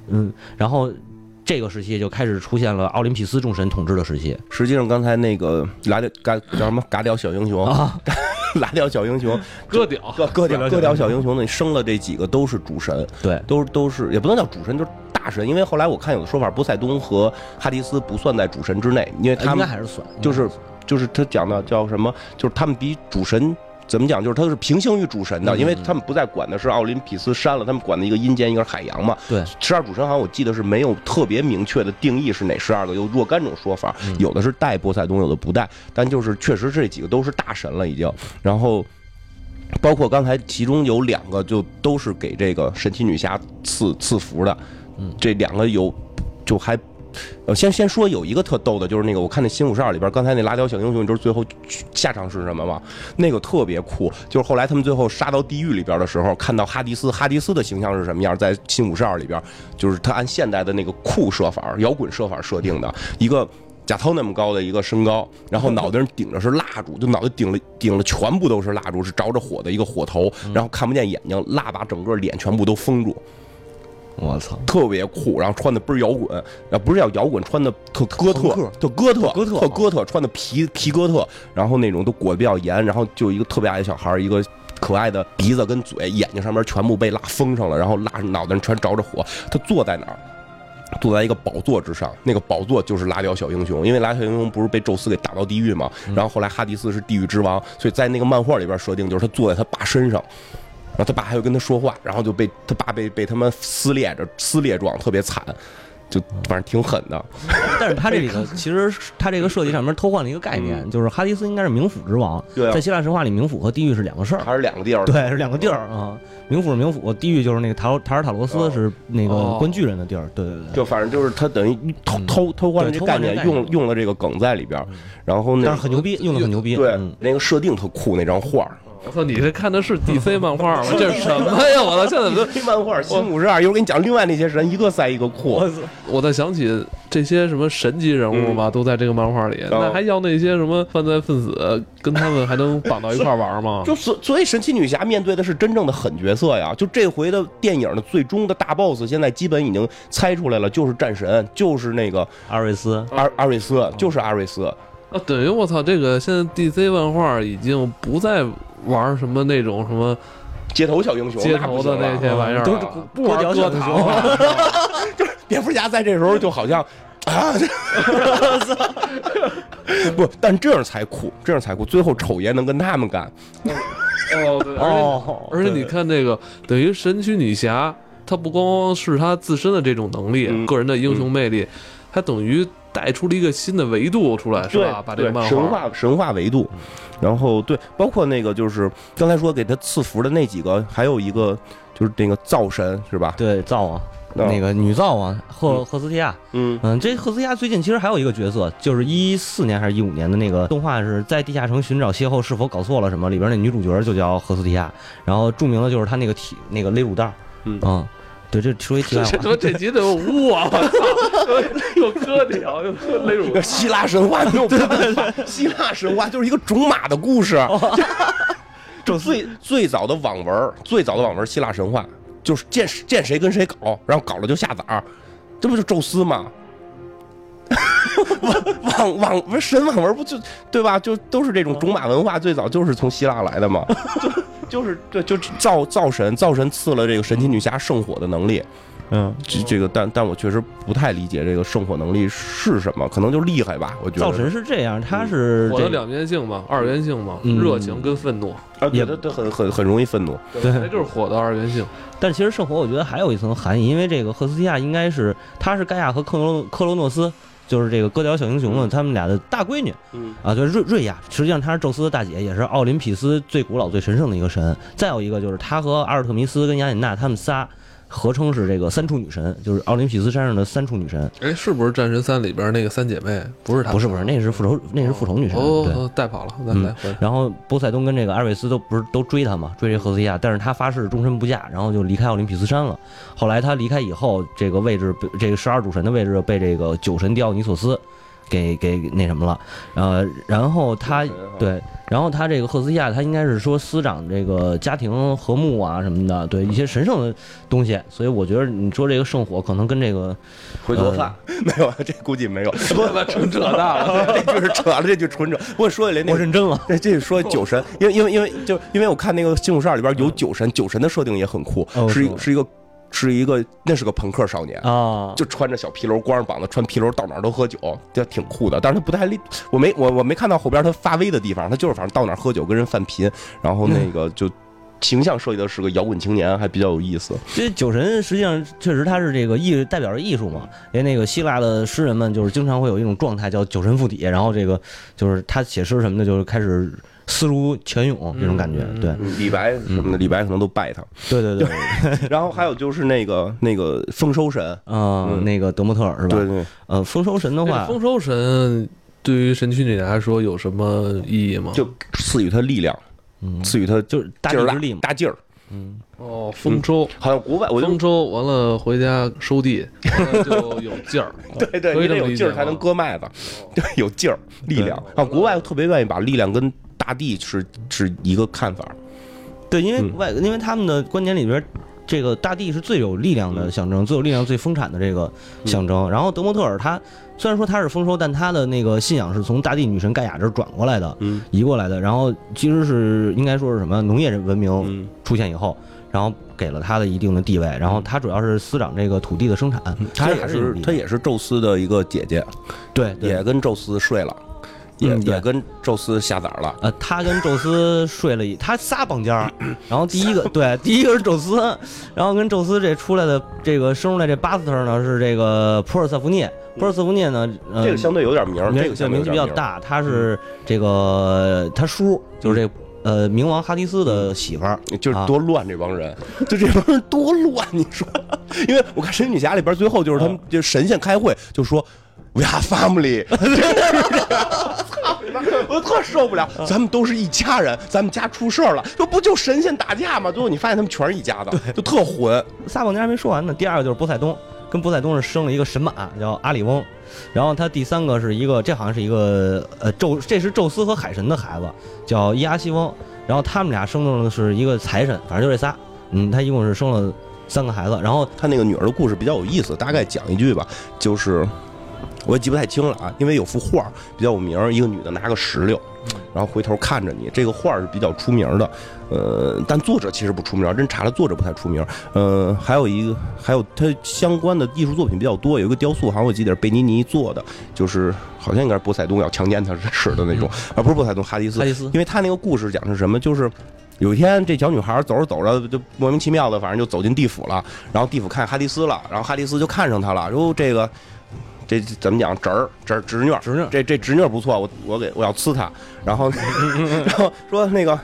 嗯，然后这个时期就开始出现了奥林匹斯众神统治的时期。实际上，刚才那个拉掉嘎叫什么嘎掉小英雄啊，拉掉小英雄，割掉割割掉割掉小英雄，那生了这几个都是主神。对，都都是也不能叫主神，就是。大神，因为后来我看有的说法，波塞冬和哈迪斯不算在主神之内，因为他们还是算，就是就是他讲的叫什么，就是他们比主神怎么讲，就是它是平行于主神的，因为他们不再管的是奥林匹斯山了，他们管的一个阴间，一个是海洋嘛。对，十二主神好像我记得是没有特别明确的定义是哪十二个，有若干种说法，有的是带波塞冬，有的不带，但就是确实这几个都是大神了已经，然后。包括刚才其中有两个就都是给这个神奇女侠赐赐福的，嗯，这两个有就还，呃，先先说有一个特逗的，就是那个我看那新五十二里边，刚才那拉条小英雄，你知道最后下场是什么吗？那个特别酷，就是后来他们最后杀到地狱里边的时候，看到哈迪斯，哈迪斯的形象是什么样？在新五十二里边，就是他按现代的那个酷设法、摇滚设法设定的一个。贾涛那么高的一个身高，然后脑袋上顶着是蜡烛，就脑袋顶了顶了全部都是蜡烛，是着着火的一个火头，然后看不见眼睛，蜡把整个脸全部都封住。我操，特别酷，然后穿的倍儿摇滚，啊不是叫摇滚，穿的特哥特，特哥特，哥特，特哥特，穿的皮皮哥特，然后那种都裹得比较严，然后就一个特别矮的小孩，一个可爱的鼻子跟嘴，眼睛上面全部被蜡封上了，然后蜡脑袋上全着着火，他坐在哪儿？坐在一个宝座之上，那个宝座就是拉雕小英雄，因为拉雕小英雄不是被宙斯给打到地狱嘛，然后后来哈迪斯是地狱之王，所以在那个漫画里边设定就是他坐在他爸身上，然后他爸还会跟他说话，然后就被他爸被被他们撕裂着撕裂状，特别惨。就反正挺狠的，(laughs) 但是他这里头其实他这个设计上面偷换了一个概念，就是哈迪斯应该是冥府之王，在希腊神话里冥府和地狱是两个事儿，还是两个地儿？对，是两个地儿啊。冥府是冥府，地狱就是那个塔塔尔塔罗斯是那个关巨人的地儿。对对对，就反正就是他等于偷偷偷换了这概念，用用了这个梗在里边，然后那但是很牛逼，用的很牛逼。对，那个设定特酷，那张画。我操！你这看的是 DC 漫画吗？(laughs) 这是什么呀？我操！现在都 DC 漫画新五十二，一会儿给你讲另外那些神，一个赛一个酷。我操！我在想起这些什么神级人物吧，都在这个漫画里。那还要那些什么犯罪分子，跟他们还能绑到一块玩吗？(laughs) 就所所以，神奇女侠面对的是真正的狠角色呀！就这回的电影的最终的大 BOSS，现在基本已经猜出来了，就是战神，就是那个阿瑞斯，阿阿瑞斯，就是阿瑞斯。啊，等于我操！这个现在 DC 漫画已经不再。玩什么那种什么街头小英雄，街头的那些玩意儿，都不玩小英雄，(laughs) 就是蝙蝠侠在这时候就好像啊，(laughs) 不，但这样才酷，这样才酷，最后丑爷能跟他们干。哦，对，哦，而且你看那个，等于神奇女侠，她不光光是她自身的这种能力，个人的英雄魅力，她等于。带出了一个新的维度出来，是吧？把这个漫画神话神话维度，然后对，包括那个就是刚才说给他赐福的那几个，还有一个就是那个灶神，是吧？对，灶啊，那个女灶啊，赫赫斯提亚。嗯嗯，这赫斯提亚最近其实还有一个角色，就是一四年还是一五年的那个动画，是在地下城寻找邂逅，是否搞错了什么？里边那女主角就叫赫斯提亚，然后著名的就是她那个体那个勒鲁袋。嗯啊。对，这说一题外话这，(laughs) 这这集怎么污啊！我操，又割掉又割勒乳，希腊神话没有办法，(laughs) 希腊神话就是一个种马的故事。(laughs) 就最最早的网文，最早的网文希腊神话就是见见谁跟谁搞，然后搞了就下崽儿，这不就宙斯吗？(laughs) 网网网神网文不就对吧？就都是这种种马文化，最早就是从希腊来的嘛。就就是对，就造造神，造神赐了这个神奇女侠圣火的能力。嗯，这这个，但但我确实不太理解这个圣火能力是什么，可能就厉害吧。我觉得造神是这样，他是这火的两面性嘛，二元性嘛，嗯热情跟愤怒，啊，也也他他很很很容易愤怒。对那就是火的二元性。但其实圣火我觉得还有一层含义，因为这个赫斯提亚应该是她是盖亚和克罗克罗诺斯，就是这个哥德小英雄嘛，他们俩的大闺女嗯啊，就是瑞瑞亚，实际上她是宙斯的大姐，也是奥林匹斯最古老最神圣的一个神。再有一个就是她和阿尔特弥斯跟雅典娜他们仨合称是这个三处女神，就是奥林匹斯山上的三处女神。哎，是不是《战神三》里边那个三姐妹？不是她，不是不是，那是复仇那是复仇女神，对。哦哦，带跑了，来回。然后波塞冬跟这个阿瑞斯都不是都追她嘛，追这赫斯提亚，但是她发誓终身不嫁，然后就离开奥林匹斯山了。后来她离开以后，这个位置被这个十二主神的位置被这个酒神狄奥尼索斯给给那什么了，呃，然后他对，然后他这个赫斯亚他应该是说司长这个家庭和睦啊什么的，对一些神圣的东西，所以我觉得你说这个圣火可能跟这个会做饭没有？这估计没有。(laughs) 说他妈纯扯淡了，(laughs) 这就是扯了，这就纯扯。我说起来那个。我认真了，这这说酒神，因为因为因为就因为我看那个《金武士二》里边有酒神，酒神的设定也很酷，哦是吗是一是一个是一个那是个朋克少年，啊，就穿着小皮褛，光着膀子，穿皮褛到哪儿都喝酒，这挺酷的。但是他不太厉，我没我我没看到后边他发威的地方，他就是反正到哪儿喝酒跟人犯贫，然后那个就形象设计的是个摇滚青年，还比较有意思。这酒神实际上确实他是这个艺代表着艺术嘛，因为那个希腊的诗人们就是经常会有一种状态叫酒神附体，然后这个就是他写诗什么的，就是开始思如泉涌这种感觉，对李白什么的，李白可能都拜他。对对对，(laughs) 然后还有就是那个那个丰收神，嗯，那个德莫特尔是吧？对对，呃，丰收神的话，丰收神对于神曲女侠来说有什么意义吗？就赐予他力量，嗯，赐予他就是大劲儿大劲儿。嗯，哦，丰收，好像国外我丰收完了回家收地，就有劲儿。(laughs) 对对，你得有劲儿才能割麦子，(laughs) 对，有劲儿，力量。啊，国外特别愿意把力量跟大地是是一个看法。对，因为嗯。外，因为他们的观点里边，这个大地是最有力量的象征，最有力量、最丰产的这个象征。然后德莫特尔他虽然说他是丰收，但他的那个信仰是从大地女神盖亚这儿转过来的，嗯。移过来的。然后其实是应该说是什么农业文明嗯，出现以后，然后给了他的一定的地位。然后他主要是司掌这个土地的生产，他也是她还是有力量。也是宙斯的一个姐姐，对对。也跟宙斯睡了，也嗯也跟宙斯下崽儿了。呃，他跟宙斯睡了一，他仨绑架儿，然后第一个对，第一个是宙斯，然后跟宙斯这出来的这个生出来这巴斯特呢是这个普尔瑟福涅，普尔瑟福涅呢，呃、这个相对有点名这个名气比。较大，他是这个他叔就是这呃冥王哈迪斯的媳妇儿，就是啊多乱这帮人，就这帮人多乱，你说？因为我看《神奇女侠》里边最后就是他们就神仙开会就说 “We are family”！(laughs) (laughs) 我特受不了，咱们都是一家人，咱们家出事儿了，这不就神仙打架吗？最后你发现他们全是一家子，就特混。仨绑架还没说完呢，第二个就是波塞冬，跟波塞冬是生了一个神马叫阿里翁，然后他第三个是一个，这好像是一个呃宙，这是宙斯和海神的孩子，叫伊阿西翁，然后他们俩生的是一个财神，反正就这仨，嗯，他一共是生了三个孩子，然后他那个女儿的故事比较有意思，大概讲一句吧，就是我也记不太清了啊，因为有幅画比较有名儿，一个女的拿个石榴，然后回头看着你，这个画是比较出名的，呃，但作者其实不出名，真查了作者不太出名，呃，还有一个还有他相关的艺术作品比较多，有一个雕塑，好像我记得是贝尼尼做的，就是好像应该是波塞冬要强奸他似的那种，啊不是波塞冬，哈迪斯哈，迪斯因为他那个故事讲是什么，就是。有一天，这小女孩走着走着就莫名其妙的，反正就走进地府了。然后地府看哈迪斯了，然后哈迪斯就看上她了。哟，这个这这怎么讲？侄儿侄儿侄女侄女这这侄女不错，我我给我要呲她。然后 (laughs) 然后说那个。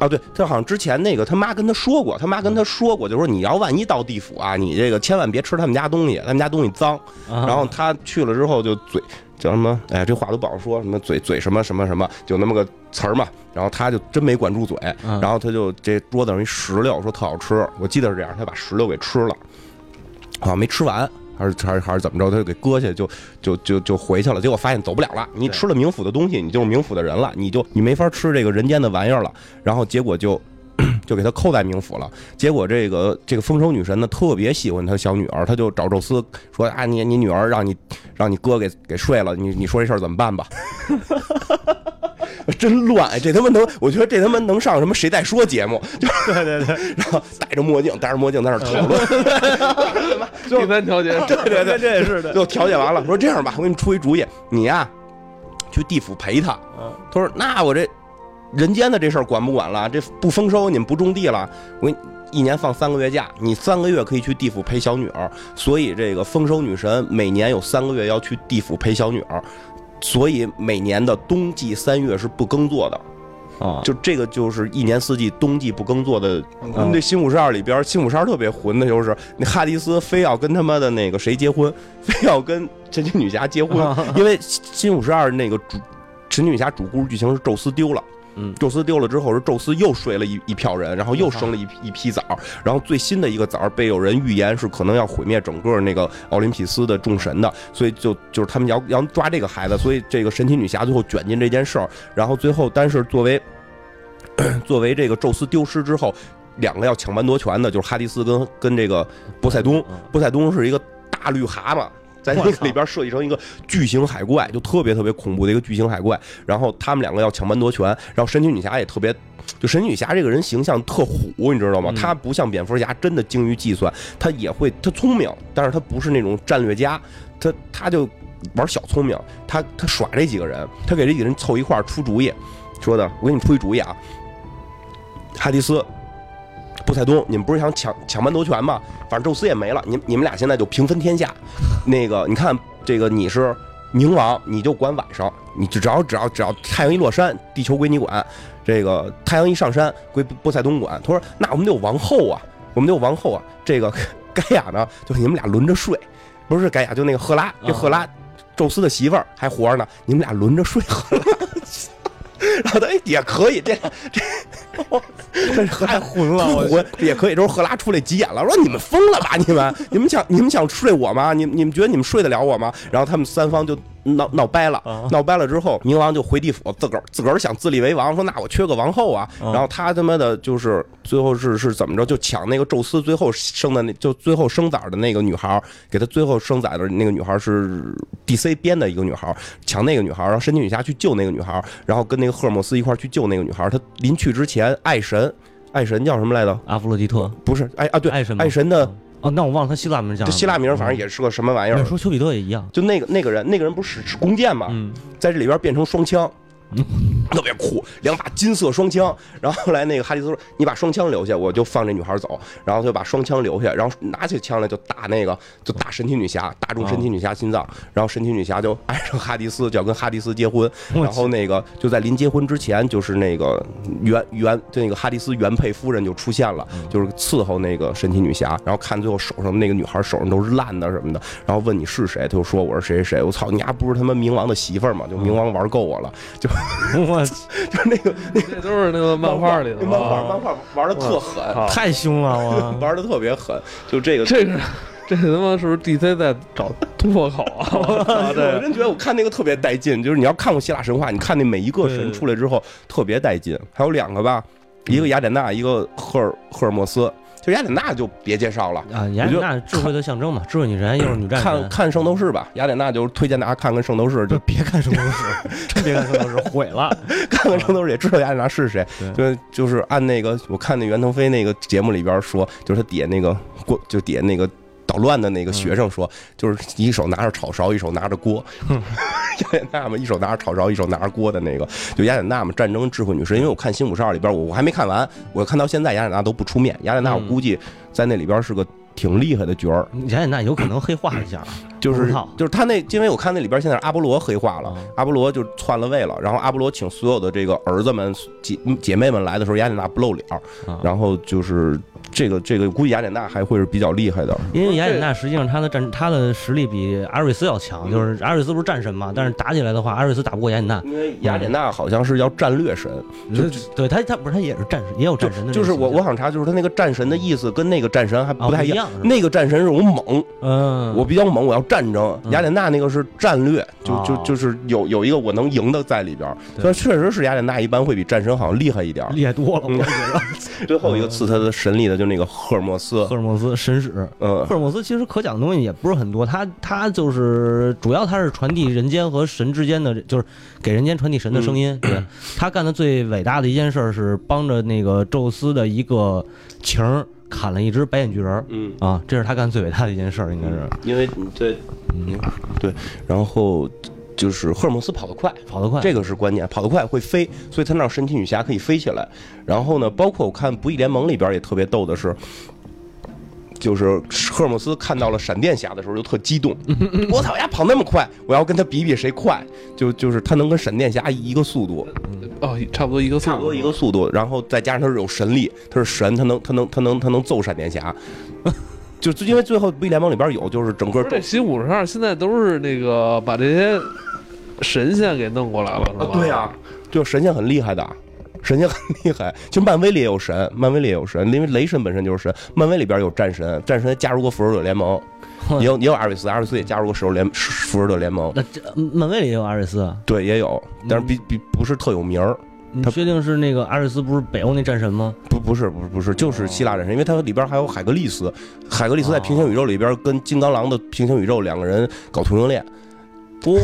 啊，对他好像之前那个他妈跟他说过，他妈跟他说过，就说你要万一到地府啊，你这个千万别吃他们家东西，他们家东西脏。啊然后他去了之后就嘴叫什么？哎，这话都不好说，什么嘴嘴什么什么什么，就那么个词儿嘛，然后他就真没管住嘴，嗯然后他就这桌子上一石榴，说特好吃，我记得是这样，他把石榴给吃了，好像没吃完。还是还是还是怎么着？他就给搁下，就就就就回去了。结果发现走不了了。你吃了冥府的东西，你就是冥府的人了，你就你没法吃这个人间的玩意儿了。然后结果就 (coughs) 就给他扣在冥府了。结果这个这个丰收女神呢，特别喜欢她小女儿，她就找宙斯说啊，你你女儿让你让你哥给给睡了，你你说这事儿怎么办吧？(laughs) 真乱，哎这他妈能，我觉得这他妈能上什么谁在说节目？就对对对，然后戴着墨镜，戴着墨镜在那讨论，(laughs) 第三调解，(laughs) 对对对，这也是的。就调解完了，说这样吧，我给你出一主意，你呀去地府陪他。嗯他说那我这人间的这事儿管不管了？这不丰收，你们不种地了，我给你一年放三个月假，你三个月可以去地府陪小女儿。所以这个丰收女神每年有三个月要去地府陪小女儿，所以每年的冬季三月是不耕作的。啊，就这个就是一年四季冬季不耕作的。嗯那《新五十二》里边，《新五十二》特别混的就是那哈迪斯非要跟他妈的那个谁结婚，(laughs) 非要跟神奇女侠结婚，因为《新五十二》那个主神奇女侠主故事剧情是宙斯丢了。嗯。宙斯丢了之后，是宙斯又睡了一一票人，然后又生了一一批崽儿，然后最新的一个崽儿被有人预言是可能要毁灭整个那个奥林匹斯的众神的，所以就就是他们要要抓这个孩子，所以这个神奇女侠最后卷进这件事儿，然后最后但是作为 (coughs) 作为这个宙斯丢失之后，两个要抢班夺权的，就是哈迪斯跟跟这个波塞冬，波塞冬是一个大绿蛤蟆。在那个里边设计成一个巨型海怪，就特别特别恐怖的一个巨型海怪。然后他们两个要抢班夺权，然后神奇女侠也特别，就神奇女侠这个人形象特虎，你知道吗？嗯她不像蝙蝠侠真的精于计算，她也会，她聪明，但是她不是那种战略家，她她就玩小聪明，她她耍这几个人，她给这几个人凑一块儿出主意，说的我给你出一主意啊，哈迪斯。布塞冬，你们不是想抢抢班夺权吗？反正宙斯也没了，你你们俩现在就平分天下。那个，你看这个你是冥王，你就管晚上，你就只要只要只要太阳一落山，地球归你管；这个太阳一上山，归波塞冬管。他说：“那我们得有王后啊，我们得有王后啊。这个 (laughs) 盖亚呢，就你们俩轮着睡，不是盖亚，就那个赫拉，这赫拉，宙斯的媳妇儿还活着呢，你们俩轮着睡赫拉。”然后他哎也可以，这这 (laughs) 太混了，我混也可以。之后赫拉出来急眼了，说你们疯了吧？你们你们想你们想睡我吗？你你们觉得你们睡得了我吗？然后他们三方就闹闹掰了啊，闹掰了之后，冥王就回地府，自个儿自个儿想自立为王，说那我缺个王后啊。啊然后他他妈的就是最后是是怎么着？就抢那个宙斯最后生的那就最后生崽的那个女孩，给他最后生崽的那个女孩是 DC 编的一个女孩，抢那个女孩，然后神奇女侠去救那个女孩，然后跟那个赫尔墨斯一块儿去救那个女孩。他临去之前，爱神。爱神叫什么来着？阿弗洛狄特。不是，哎啊，对，爱神爱神的哦，那我忘了他希腊名叫希腊名，反正也是个什么玩意儿。嗯说丘比特也一样。就那个那个人，那个人不是使使弓箭嘛，嗯，在这里边变成双枪，(laughs) 特别酷，两把金色双枪。然后后来那个哈迪斯说：“你把双枪留下，我就放这女孩走。”然后他就把双枪留下，然后拿起枪来就打那个，就打神奇女侠，打中神奇女侠心脏。然后神奇女侠就爱上哈迪斯，就要跟哈迪斯结婚。然后那个就在临结婚之前，就是那个原原就那个哈迪斯原配夫人就出现了，就是伺候那个神奇女侠。然后看最后手上那个女孩手上都是烂的什么的，然后问你是谁，他就说我是谁谁谁。我操，你丫不是他妈冥王的媳妇儿吗？就冥王玩够我了，就 (laughs) 我就是那个那个都是那个漫画里的漫画啊漫画玩的特狠，啊太凶了，我 (laughs) 玩的特别狠。就这个，这个这他妈是不是 DC 在找突破口啊？(laughs) 我真觉得我看那个特别带劲。就是你要看过希腊神话，你看那每一个神出来之后特别带劲。还有两个吧，一个雅典娜，一个赫尔赫尔墨斯。就雅典娜就别介绍了。啊，雅典娜智慧的象征嘛，智慧女神又是女战神。看看《圣斗士》吧，雅典娜就是推荐大家看看《圣斗士》，就就 (laughs) 别看圣斗士，(laughs) 真别看圣斗士，毁了。(laughs) 看看《圣斗士》也知道雅典娜是谁。就就是按那个我看那袁腾飞那个节目里边说，就是他底下那个过，就底下那个捣乱的那个学生说，就是一手拿着炒勺，一手拿着锅。(laughs) 雅典娜嘛，一手拿着炒勺，一手拿着锅的那个，就雅典娜嘛，战争智慧女神。因为我看《新五十二》里边，我我还没看完，我看到现在雅典娜都不出面。雅典娜我嗯估计在那里边是个挺厉害的角儿，雅典娜有可能黑化一下，就是就是他那，因为我看那里边现在是阿波罗黑化了啊，阿波罗就篡了位了，然后阿波罗请所有的这个儿子们姐姐妹们来的时候，雅典娜不露脸然后就是这个这个估计雅典娜还会是比较厉害的，因为雅典娜实际上她的战她的实力比阿瑞斯要强，就是阿瑞斯不是战神嘛，但是打起来的话，阿瑞斯打不过雅典娜。因为雅典娜好像是要战略神，就对他他不是他也是战神，也有战神的。就是我我想查，就是他那个战神的意思跟那个战神还不太一样。那个战神是我猛，嗯，我比较猛，我要战争。雅典娜那个是战略，就就就是有有一个我能赢的在里边。所以确实是雅典娜一般会比战神好像厉害一点，厉害多了。我 (laughs) 觉得最后一个赐他的神力的就那个赫尔墨。斯赫尔墨斯神使，嗯，赫尔墨斯其实可讲的东西也不是很多，他他就是主要他是传递人间和神之间的，就是给人间传递神的声音。对他干的最伟大的一件事是帮着那个宙斯的一个情儿砍了一只白眼巨人，嗯啊，这是他干最伟大的一件事，应该是因为对，嗯对，然后。就是赫尔墨斯跑得快，跑得快，这个是关键。跑得快会飞，所以他让神奇女侠可以飞起来。然后呢，包括我看《不义联盟》里边也特别逗的是，就是赫尔墨斯看到了闪电侠的时候就特激动，我操呀，跑那么快，我要跟他比比谁快。就就是他能跟闪电侠一个速度，哦，差不多一个差不多一个速度。然后再加上他是有神力，他是神，他能他能他能他能揍闪电侠。(laughs) 就因为最后《不义联盟》里边有，就是整个这新五十二现在都是那个把这些。神仙给弄过来了，是吧？对呀，就神仙很厉害的，神仙很厉害。就漫威里也有神，漫威里也有神，因为雷神本身就是神。漫威里边有战神，战神加入过复仇者联盟，也有也有阿瑞斯，阿瑞斯也加入过复仇联复仇者联盟。那这漫威里也有阿瑞斯？对，也有，但是比比不是特有名儿。你确定是那个阿瑞斯不是北欧那战神吗？不，不是，不是，不是，就是希腊战神，因为它里边还有海格力斯，海格力斯在平行宇宙里边跟金刚狼的平行宇宙两个人搞同性恋。我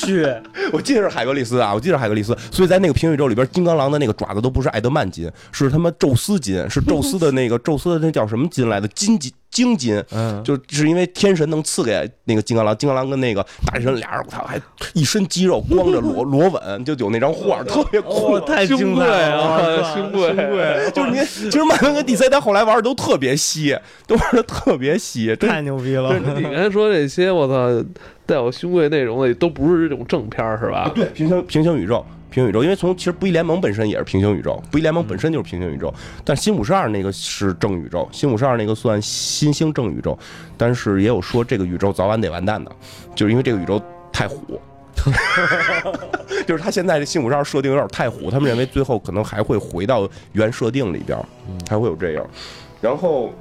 去，(laughs) 我记得是海格力斯啊，我记得是海格力斯，所以在那个平行宇宙里边，金刚狼的那个爪子都不是艾德曼金，是他妈宙斯金，是宙斯的那个 (laughs) 宙斯的那叫什么金来的金金。精金，嗯，就是因为天神能赐给那个金刚狼，金刚狼跟那个大力神俩人，我操，还一身肌肉，光着裸裸吻，就有那张画，(laughs) 特别酷，太精贵了，精贵，(laughs) 就是你，其实漫威跟 DC 他后来玩的都特别稀，(laughs) 都玩的特别稀，太牛逼了。你刚才说这些，我操，带有兄贵内容的都不是这种正片是吧？对，平行平行宇宙。平行宇宙，因为从其实不义联盟本身也是平行宇宙，不义联盟本身就是平行宇宙，但新五十二那个是正宇宙，新五十二那个算新兴正宇宙，但是也有说这个宇宙早晚得完蛋的，就是因为这个宇宙太虎，(laughs) 就是他现在这新五十二设定有点太虎，他们认为最后可能还会回到原设定里边，还会有这样，然后。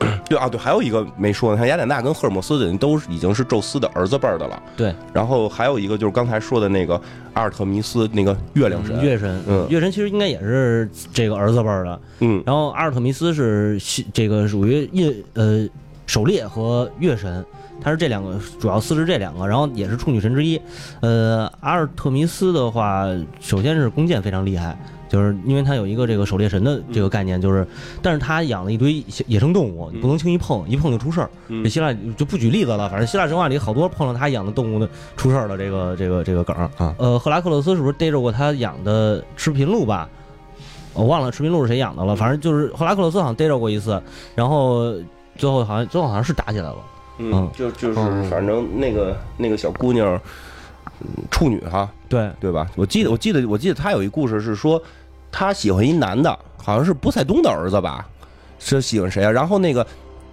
(clears throat) 对啊，对，还有一个没说呢，像雅典娜跟赫尔墨斯的人都已经是宙斯的儿子辈的了。对，然后还有一个就是刚才说的那个阿尔特弥斯，那个月亮神。月神，嗯，月神其实应该也是这个儿子辈的。嗯，然后阿尔特弥斯是这个属于印呃狩猎和月神，他是这两个主要四是这两个，然后也是处女神之一。呃，阿尔特弥斯的话，首先是弓箭非常厉害。就是因为他有一个这个狩猎神的这个概念，就是，但是他养了一堆野生动物，你不能轻易碰，一碰就出事儿。这希腊就不举例子了，反正希腊神话里好多碰了他养的动物的出事儿的这个这个这个梗啊。呃，赫拉克勒斯是不是逮着过他养的赤贫鹿吧？我忘了赤贫鹿是谁养的了，反正就是赫拉克勒斯好像逮着过一次，然后最后好像最后好像是打起来了。嗯，就就是反正那个那个小姑娘，处女哈，对对吧？我记得我记得我记得他有一故事是说。他喜欢一男的，好像是波塞冬的儿子吧？是喜欢谁啊？然后那个，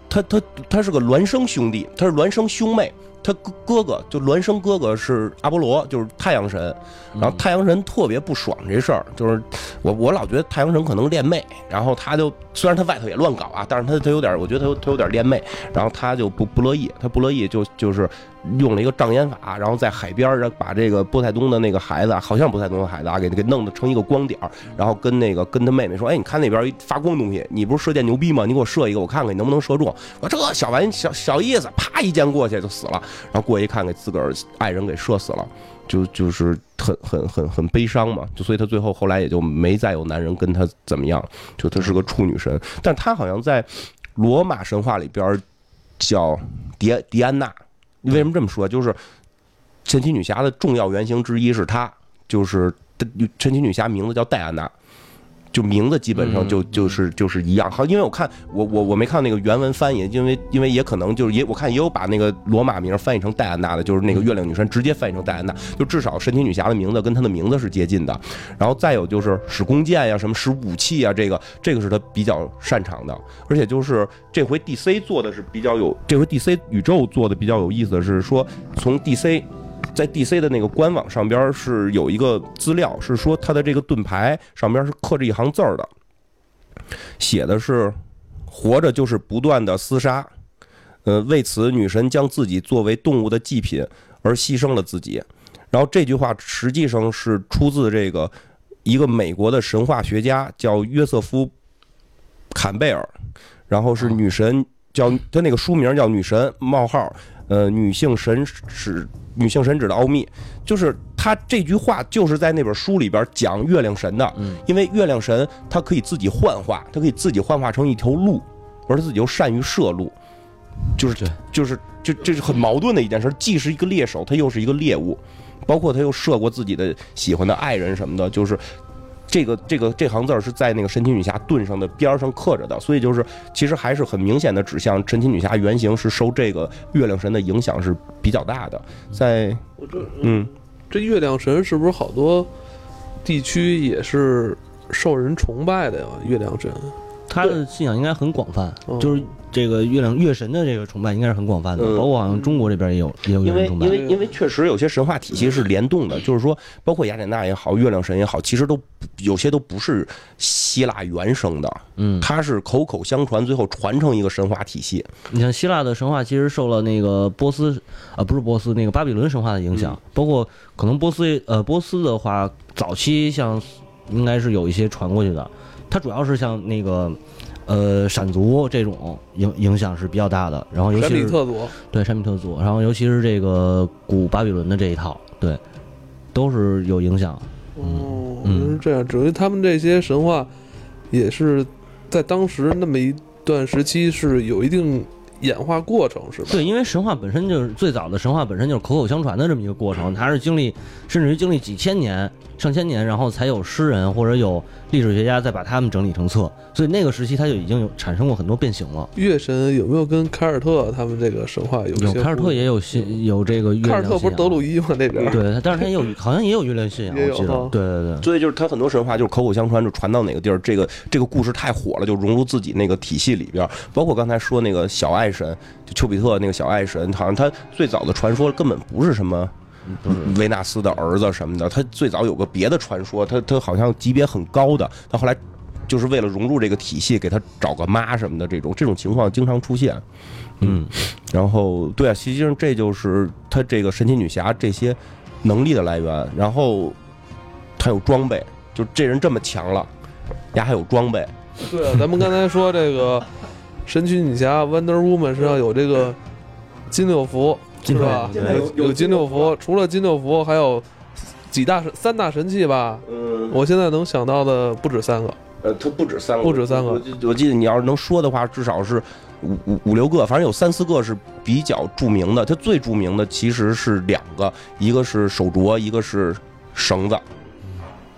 他他他是个孪生兄弟，他是孪生兄妹。他哥哥哥就孪生哥哥是阿波罗，就是太阳神。然后太阳神特别不爽这事儿，就是我我老觉得太阳神可能恋妹，然后他就虽然他外头也乱搞啊，但是他他有点，我觉得他有他有点恋妹，然后他就不不乐意，他不乐意就就是。用了一个障眼法，然后在海边儿把这个波塞冬的那个孩子，好像波塞冬的孩子啊，给给弄得成一个光点儿，然后跟那个跟他妹妹说：“哎，你看那边一发光东西，你不是射箭牛逼吗？你给我射一个，我看看你能不能射中。”我这小玩意小小意思，啪一箭过去就死了。然后过一看，给自个儿爱人给射死了，就就是很很很很悲伤嘛。就所以他最后后来也就没再有男人跟他怎么样，就他是个处女神，但他好像在罗马神话里边叫迪迪安娜。为什么这么说？就是神奇女侠的重要原型之一是她，就是神奇女侠名字叫戴安娜，就名字基本上就就是就是一样，好，因为我看我我我没看那个原文翻译，因为因为也可能就是也我看也有把那个罗马名翻译成戴安娜的，就是那个月亮女神直接翻译成戴安娜，就至少神奇女侠的名字跟她的名字是接近的。然后再有就是使弓箭呀，什么使武器啊，这个这个是她比较擅长的。而且就是这回 DC 做的是比较有，这回 DC 宇宙做的比较有意思的是说从 DC。在 DC 的那个官网上边是有一个资料，是说他的这个盾牌上边是刻着一行字儿的，写的是“活着就是不断的厮杀”。呃，为此女神将自己作为动物的祭品而牺牲了自己。然后这句话实际上是出自这个一个美国的神话学家叫约瑟夫·坎贝尔，然后是女神叫他那个书名叫《女神冒号》。呃，女性神使女性神指的奥秘，就是他这句话就是在那本书里边讲月亮神的，因为月亮神他可以自己幻化，他可以自己幻化成一条路，而他自己又善于射路，就是就是这这是很矛盾的一件事，既是一个猎手，他又是一个猎物，包括他又射过自己的喜欢的爱人什么的，就是。这个这个这行字儿是在那个神奇女侠盾上的边上刻着的，所以就是其实还是很明显的指向神奇女侠原型是受这个月亮神的影响是比较大的。在嗯，这月亮神是不是好多地区也是受人崇拜的呀？月亮神，他的信仰应该很广泛，就是。这个月亮月神的这个崇拜应该是很广泛的，包括好像中国这边也有也有月亮崇拜。因为因为因为确实有些神话体系是联动的，就是说，包括雅典娜也好，月亮神也好，其实都有些都不是希腊原生的，嗯，它是口口相传，最后传承一个神话体系。你像希腊的神话，其实受了那个波斯啊，不是波斯那个巴比伦神话的影响，包括可能波斯呃波斯的话，早期像应该是有一些传过去的，它主要是像那个。呃，闪族这种影影响是比较大的，然后尤其是特族，对闪米特族，然后尤其是这个古巴比伦的这一套，对，都是有影响。哦，是这样，至于他们这些神话，也是在当时那么一段时期是有一定。演化过程是吧？对，因为神话本身就是最早的神话本身就是口口相传的这么一个过程，它是经历甚至于经历几千年、上千年，然后才有诗人或者有历史学家再把他们整理成册，所以那个时期他就已经有产生过很多变形了。月神有没有跟凯尔特他们这个神话有？有凯尔特也有信有这个月亮。凯尔特不是德鲁伊吗？那边对，但是他也有好像也有月亮信仰，(laughs) 我记得。对对对。所以就是他很多神话就是口口相传，就传到哪个地儿，这个这个故事太火了，就融入自己那个体系里边。包括刚才说那个小爱神，就丘比特那个小爱神，好像他最早的传说根本不是什么维纳斯的儿子什么的，他最早有个别的传说，他他好像级别很高的，他后来就是为了融入这个体系，给他找个妈什么的，这种这种情况经常出现。嗯，然后对啊，实际上这就是他这个神奇女侠这些能力的来源。然后他有装备，就这人这么强了，丫还有装备。对啊，咱们刚才说这个。神奇女侠 Wonder Woman 身上有这个金六福，是吧？有有金六福，除了金六福，还有几大神三大神器吧？嗯，我现在能想到的不止三个。呃，它不止三个，不止三个。我我记得你要是能说的话，至少是五五五六个，反正有三四个是比较著名的。它最著名的其实是两个，一个是手镯，一个是绳子，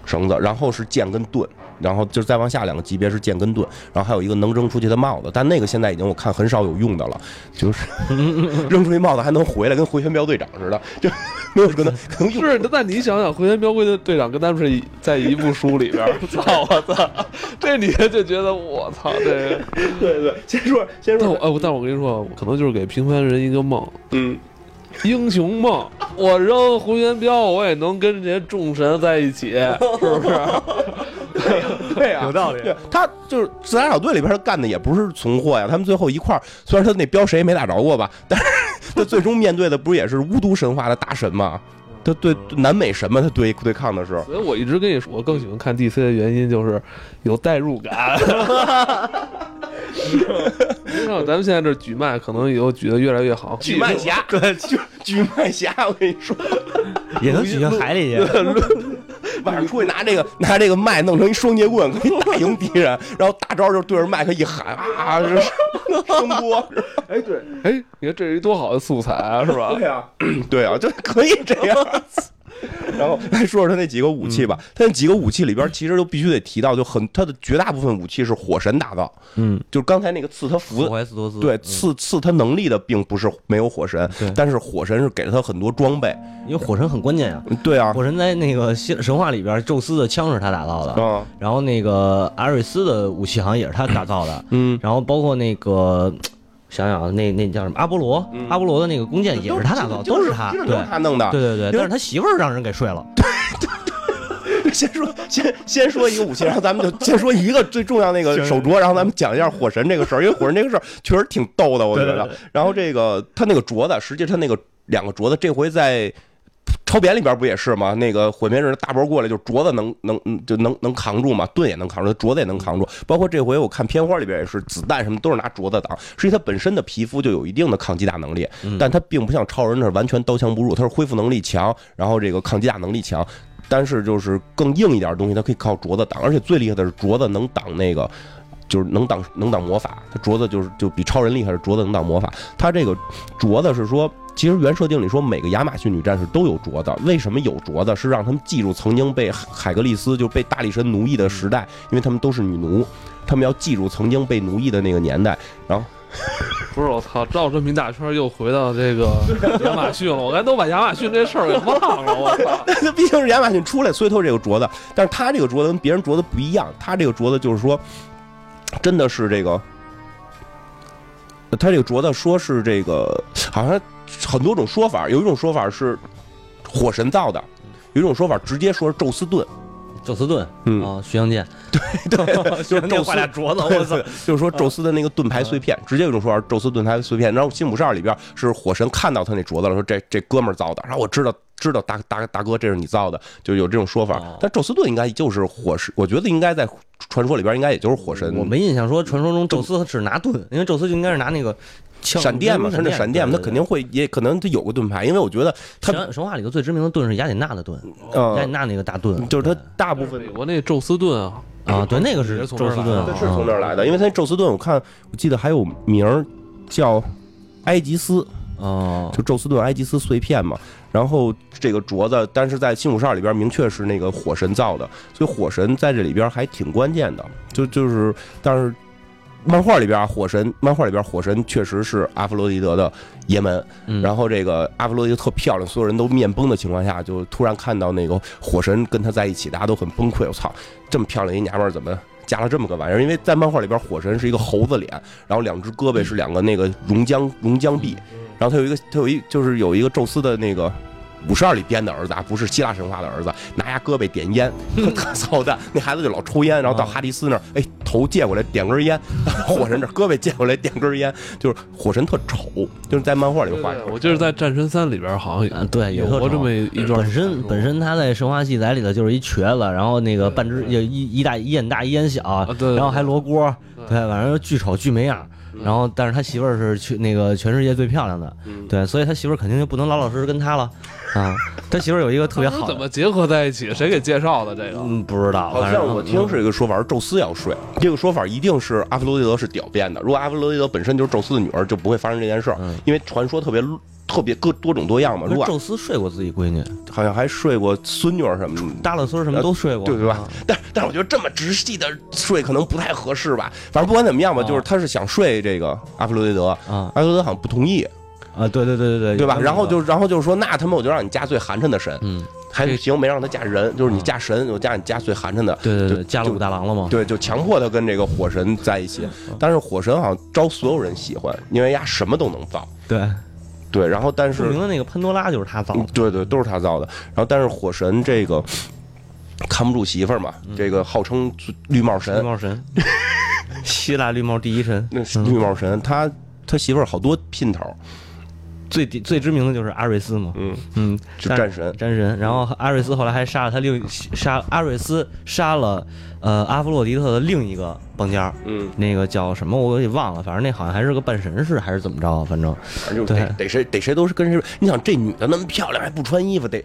绳子，然后是剑跟盾。然后就是再往下两个级别是剑跟盾，然后还有一个能扔出去的帽子，但那个现在已经我看很少有用的了，就是 (laughs) 扔出去帽子还能回来，跟回旋镖队长似的，就 (laughs) 没有可能可能用。是，那你想想，回旋镖队队长跟他们是在一部书里边，(laughs) 操我操，这你就觉得我操，这对对，先说先说，哎，但我跟你说，可能就是给平凡人一个梦，嗯。英雄梦，我扔回旋镖，我也能跟这些众神在一起，是不是？(laughs) 对呀，有道理。他就是自杀小队里边他干的也不是存货呀，他们最后一块儿，虽然他那镖谁也没打着过吧，(laughs) 但是他最终面对的不是也是巫毒神话的大神吗？他对南美神嘛，他对对抗的是。所以我一直跟你说，我更喜欢看 DC 的原因就是有代入感。(laughs) 你看，咱们现在这举麦，可能以后举的越来越好。举麦侠，对，举举麦侠，我跟你说，(laughs) 也能举到海里去。(laughs) 晚上出去拿这个拿这个麦弄成一双截棍，可以打赢敌人。然后大招就对着麦克一喊啊，声波。(laughs) 哎，对，哎，你看这是一多好的素材啊，是吧？对啊，(clears throat) 对啊，就可以这样。然后来说说他那几个武器吧。他那几个武器里边，其实都必须得提到，就很他的绝大部分武器是火神打造。嗯，就是刚才那个刺他符霍怀斯多斯对嗯赐赐他能力的，并不是没有火神，但是火神是给了他很多装备。因为火神很关键呀。嗯对啊，火神在那个希神话里边，宙斯的枪是他打造的，啊，然后那个阿瑞斯的武器好像也是他打造的，嗯，然后包括那个想想啊，那那叫什么阿波罗，阿波罗的那个弓箭也是他打造，都是他，对他弄的。对对对，但是他媳妇儿让人给睡了，(laughs) (laughs) 先说先先说一个武器，然后咱们就 (laughs) 先说一个最重要那个手镯，然后咱们讲一下火神这个事儿，因为火神这个事儿确实挺逗的，我觉得。然后这个他那个镯子，实际他那个两个镯子，这回在。超扁里边不也是吗？那个毁灭日大波过来，就镯子能能就能能扛住嘛，盾也能扛住，镯子也能扛住。包括这回我看片花里边也是，子弹什么都是拿镯子挡。实际它本身的皮肤就有一定的抗击打能力，但它并不像超人那完全刀枪不入，它是恢复能力强，然后这个抗击打能力强。但是就是更硬一点的东西，它可以靠镯子挡，而且最厉害的是镯子能挡那个，就是能挡能挡魔法。它镯子就是就比超人厉害，是镯子能挡魔法。它这个镯子是说，其实原设定里说每个亚马逊女战士都有镯子，为什么有镯子？是让他们记住曾经被海格力斯就被大力神奴役的时代，因为他们都是女奴，他们要记住曾经被奴役的那个年代。然后不是我操，绕这么一大圈又回到这个亚马逊了，我刚才都把亚马逊这事儿给忘了，我操！毕竟是亚马逊出来，所以它这个镯子。但是它这个镯子跟别人镯子不一样，它这个镯子就是说，真的是这个，它这个镯子说是这个，好像很多种说法，有一种说法是火神造的，有一种说法直接说是宙斯盾。宙斯盾嗯啊，徐阳剑，(laughs) 对，(laughs) 就是宙斯镯子，我操，就是说宙斯的那个盾牌碎片，直接有一种说法，宙斯盾牌碎片。然后辛普二里边是火神看到他那镯子了，说这这哥们儿造的，然后我知道知道大大大哥这是你造的，就有这种说法。哦。但宙斯盾应该就是火神，我觉得应该在传说里边应该也就是火神。我没印象说传说中宙斯只拿盾，因为宙斯就应该是拿那个枪闪电嘛，他那闪电嘛，他肯定会也可能他有个盾牌，因为我觉得他神神话里头最知名的盾是雅典娜的盾，呃雅典娜那个大盾，就是他大部分美国那宙斯盾啊，啊，对，那个是也是从宙斯盾，这儿来的。是从这儿来的，因为他宙斯盾，我看我记得还有名儿叫埃及斯，哦，就宙斯盾埃及斯碎片嘛。然后这个镯子，但是在新五十二里边明确是那个火神造的，所以火神在这里边还挺关键的。就就是，但是漫画里边啊，火神漫画里边火神确实是阿弗洛狄德的爷们。嗯然后这个阿弗洛狄德特漂亮，所有人都面崩的情况下，就突然看到那个火神跟他在一起，大家都很崩溃。我操，这么漂亮一娘们儿怎么？加了这么个玩意儿，因为在漫画里边，火神是一个猴子脸，然后两只胳膊是两个那个熔浆熔浆臂，然后他有一个他有一就是有一个宙斯的那个五十二里编的儿子啊，不是希腊神话的儿子，拿牙胳膊点烟，(laughs) 特操蛋。那孩子就老抽烟，然后到哈迪斯那儿，哎，头借过来点根烟，(laughs) 火神这胳膊借过来点根烟，就是火神特丑，就是在漫画里画对对，我就是在《战神三》里边好像啊，对，有过这么一段本身本身他在神话记载里头就是一瘸子，然后那个半只有一一大一眼大一眼小，然后还罗锅，对。对，反正巨丑巨没样。然后，但是他媳妇儿是去那个全世界最漂亮的，嗯对，所以他媳妇儿肯定就不能老老实实跟他了啊。(laughs) 他媳妇儿有一个特别好的，怎么结合在一起？谁给介绍的这个？嗯，不知道，好反正像我听是一个说法是宙斯要睡，这个说法一定是阿弗洛狄德是屌变的。如果阿弗洛狄德本身就是宙斯的女儿，就不会发生这件事儿，因为传说特别特别各多种多样嘛。如果宙斯睡过自己闺女，好像还睡过孙女儿什么的。大勒孙什么都睡过，对对吧啊？但但是我觉得这么直系的睡可能不太合适吧。反正不管怎么样吧，啊就是他是想睡这个阿弗洛狄德，啊阿弗洛狄德好像不同意，啊，对对对对对，对吧？然后就然后就是说那他妈我就让你嫁最寒碜的神，嗯，还行没让他嫁人，就是你嫁神，我嫁你嫁最寒碜的。对对对，就嫁了武大郎了吗？对，就强迫他跟这个火神在一起，但是火神好像招所有人喜欢，因为呀什么都能造。对，对，然后但是著名的那个潘多拉就是他造的，嗯对对都是他造的。然后但是火神这个看不住媳妇儿嘛，这个号称绿帽神绿，帽神，(laughs) 希腊绿帽第一神，那是绿帽神，他他媳妇儿好多姘头，最最最知名的就是阿瑞斯嘛，嗯，嗯，就战神。战神，然后阿瑞斯后来还杀了他另杀阿瑞斯杀了呃阿弗洛狄特的另一个帮家，嗯，那个叫什么我给忘了，反正那好像还是个半神似还是怎么着，反正反正就得得谁得谁都是跟谁。你想这女的那么漂亮还不穿衣服，得，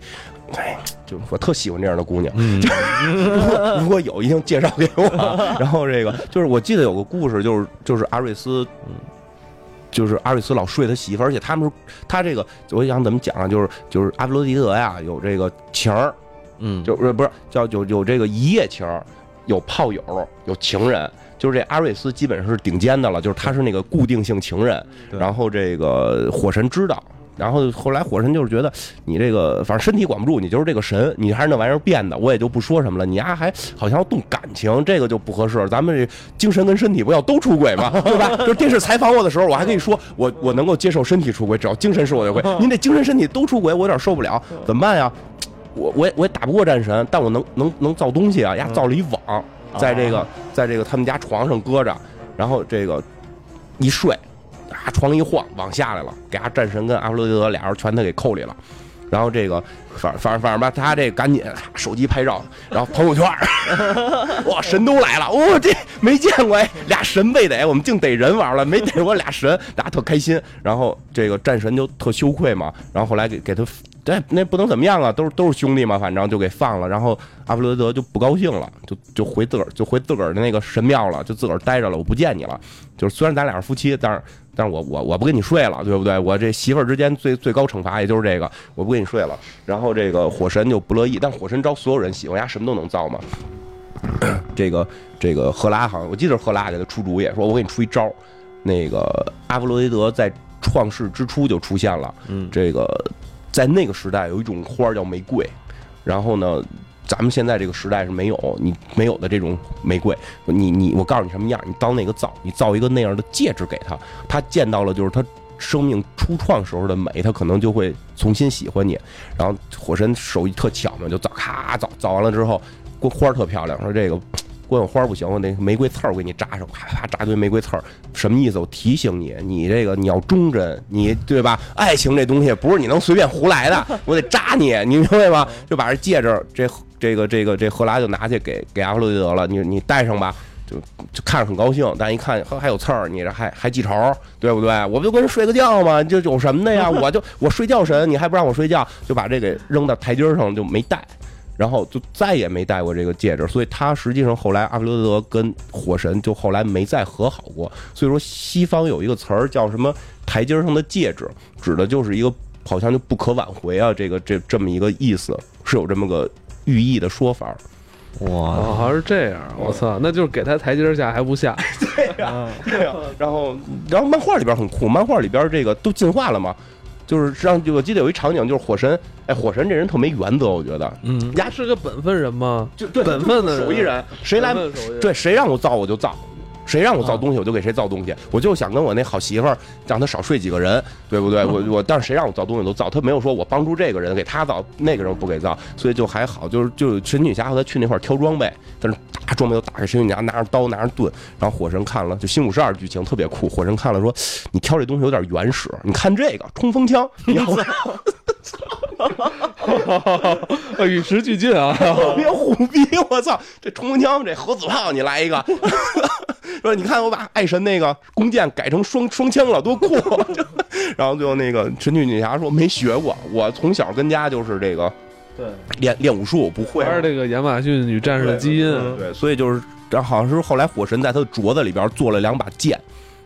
哎，就我特喜欢这样的姑娘。嗯 (laughs) 如果如果有，一定介绍给我。(laughs) 然后这个就是我记得有个故事，就是就是阿瑞斯。就是阿瑞斯老睡他媳妇儿，而且他们他这个我想怎么讲啊？就是就是阿弗罗狄德呀，有这个情儿，嗯，就是不是叫有有这个一夜情，有炮友，有情人。就是这阿瑞斯基本上是顶尖的了，就是他是那个固定性情人。然后这个火神知道。然后后来火神就是觉得你这个反正身体管不住，你就是这个神，你还是那玩意儿变的，我也就不说什么了。你丫还好像要动感情，这个就不合适。咱们这精神跟身体不要都出轨嘛，(laughs) 对吧？就是电视采访我的时候，我还可以说我我能够接受身体出轨，只要精神是我就会。您这精神身体都出轨，我有点受不了，怎么办呀？我我也我也打不过战神，但我能能能造东西啊！呀造了一网，在这个在这个他们家床上搁着，然后这个一睡。啊，床一晃，往下来了，给阿战神跟阿弗洛狄德俩人全他给扣里了。然后这个，反反正反正吧，他这赶紧手机拍照，然后朋友圈，(laughs) 哇，神都来了，哇，这没见过哎，俩神被逮，我们净逮人玩了，没逮过俩神，大家特开心。然后这个战神就特羞愧嘛，然后后来给给他。对，那不能怎么样啊，都是都是兄弟嘛，反正就给放了。然后阿弗罗德就不高兴了，就就回自个儿就回自个儿的那个神庙了，就自个儿待着了。我不见你了。就是虽然咱俩是夫妻，但是但是我我我不跟你睡了，对不对？我这媳妇儿之间最最高惩罚也就是这个，我不跟你睡了。然后这个火神就不乐意，但火神招所有人喜欢，呀，什么都能造嘛。这个这个赫拉好像我记得赫拉给他出主意，说我给你出一招。那个阿弗罗狄德在创世之初就出现了，嗯，这个。在那个时代有一种花叫玫瑰，然后呢，咱们现在这个时代是没有你没有的这种玫瑰。你你我告诉你什么样，你当那个造，你造一个那样的戒指给他，他见到了就是他生命初创时候的美，他可能就会重新喜欢你。然后火神手艺特巧嘛，就造咔造造完了之后，花特漂亮，说这个。光有花不行，我那玫瑰刺儿我给你扎上，啪啪扎堆玫瑰刺儿，什么意思？我提醒你，你这个你要忠贞，你对吧？爱情这东西不是你能随便胡来的，(laughs) 我得扎你，你明白吗？就把这戒指，这这个这个这赫拉就拿去给给阿弗洛狄德了，你你戴上吧，就就看着很高兴，但一看呵还有刺儿，你这还还记仇，对不对？我不就跟人睡个觉吗？就有什么的呀？我就我睡觉神，你还不让我睡觉，就把这给扔到台阶上就没戴。然后就再也没戴过这个戒指，所以他实际上后来阿弗罗德跟火神就后来没再和好过。所以说西方有一个词儿叫什么“台阶上的戒指”，指的就是一个好像就不可挽回啊，这个这这么一个意思，是有这么个寓意的说法。哇，好像是这样，我操，那就是给他台阶下还不下。对呀，对呀。然后然后漫画里边很酷，漫画里边这个都进化了嘛。就是让我记得有一场景，就是火神，哎，火神这人特没原则，我觉得，嗯，丫是个本分人吗？就对，本分的手艺人，谁来，对，谁让我造我就造。谁让我造东西，我就给谁造东西。我就想跟我那好媳妇儿，让她少睡几个人，对不对？我我，但是谁让我造东西都造。他没有说我帮助这个人给他造，那个人不给造，所以就还好。就是就神女侠和他去那块挑装备，但是大装备都打开，神女侠拿着刀拿着盾，然后火神看了，就新五十二剧情特别酷。火神看了说：“你挑这东西有点原始，你看这个冲锋枪，你要。(laughs) (laughs) ”与时俱进啊！别虎逼！我操，这冲锋枪，这核子炮，你来一个。说你看，我把爱神那个弓箭改成双双枪了，多酷！(laughs) 然后最后那个神奇女侠说没学过，我从小跟家就是这个，对，练练武术不会。还是这个亚马逊女战士的基因，对，所以就是，然后好像是后来火神在他的镯子里边做了两把剑，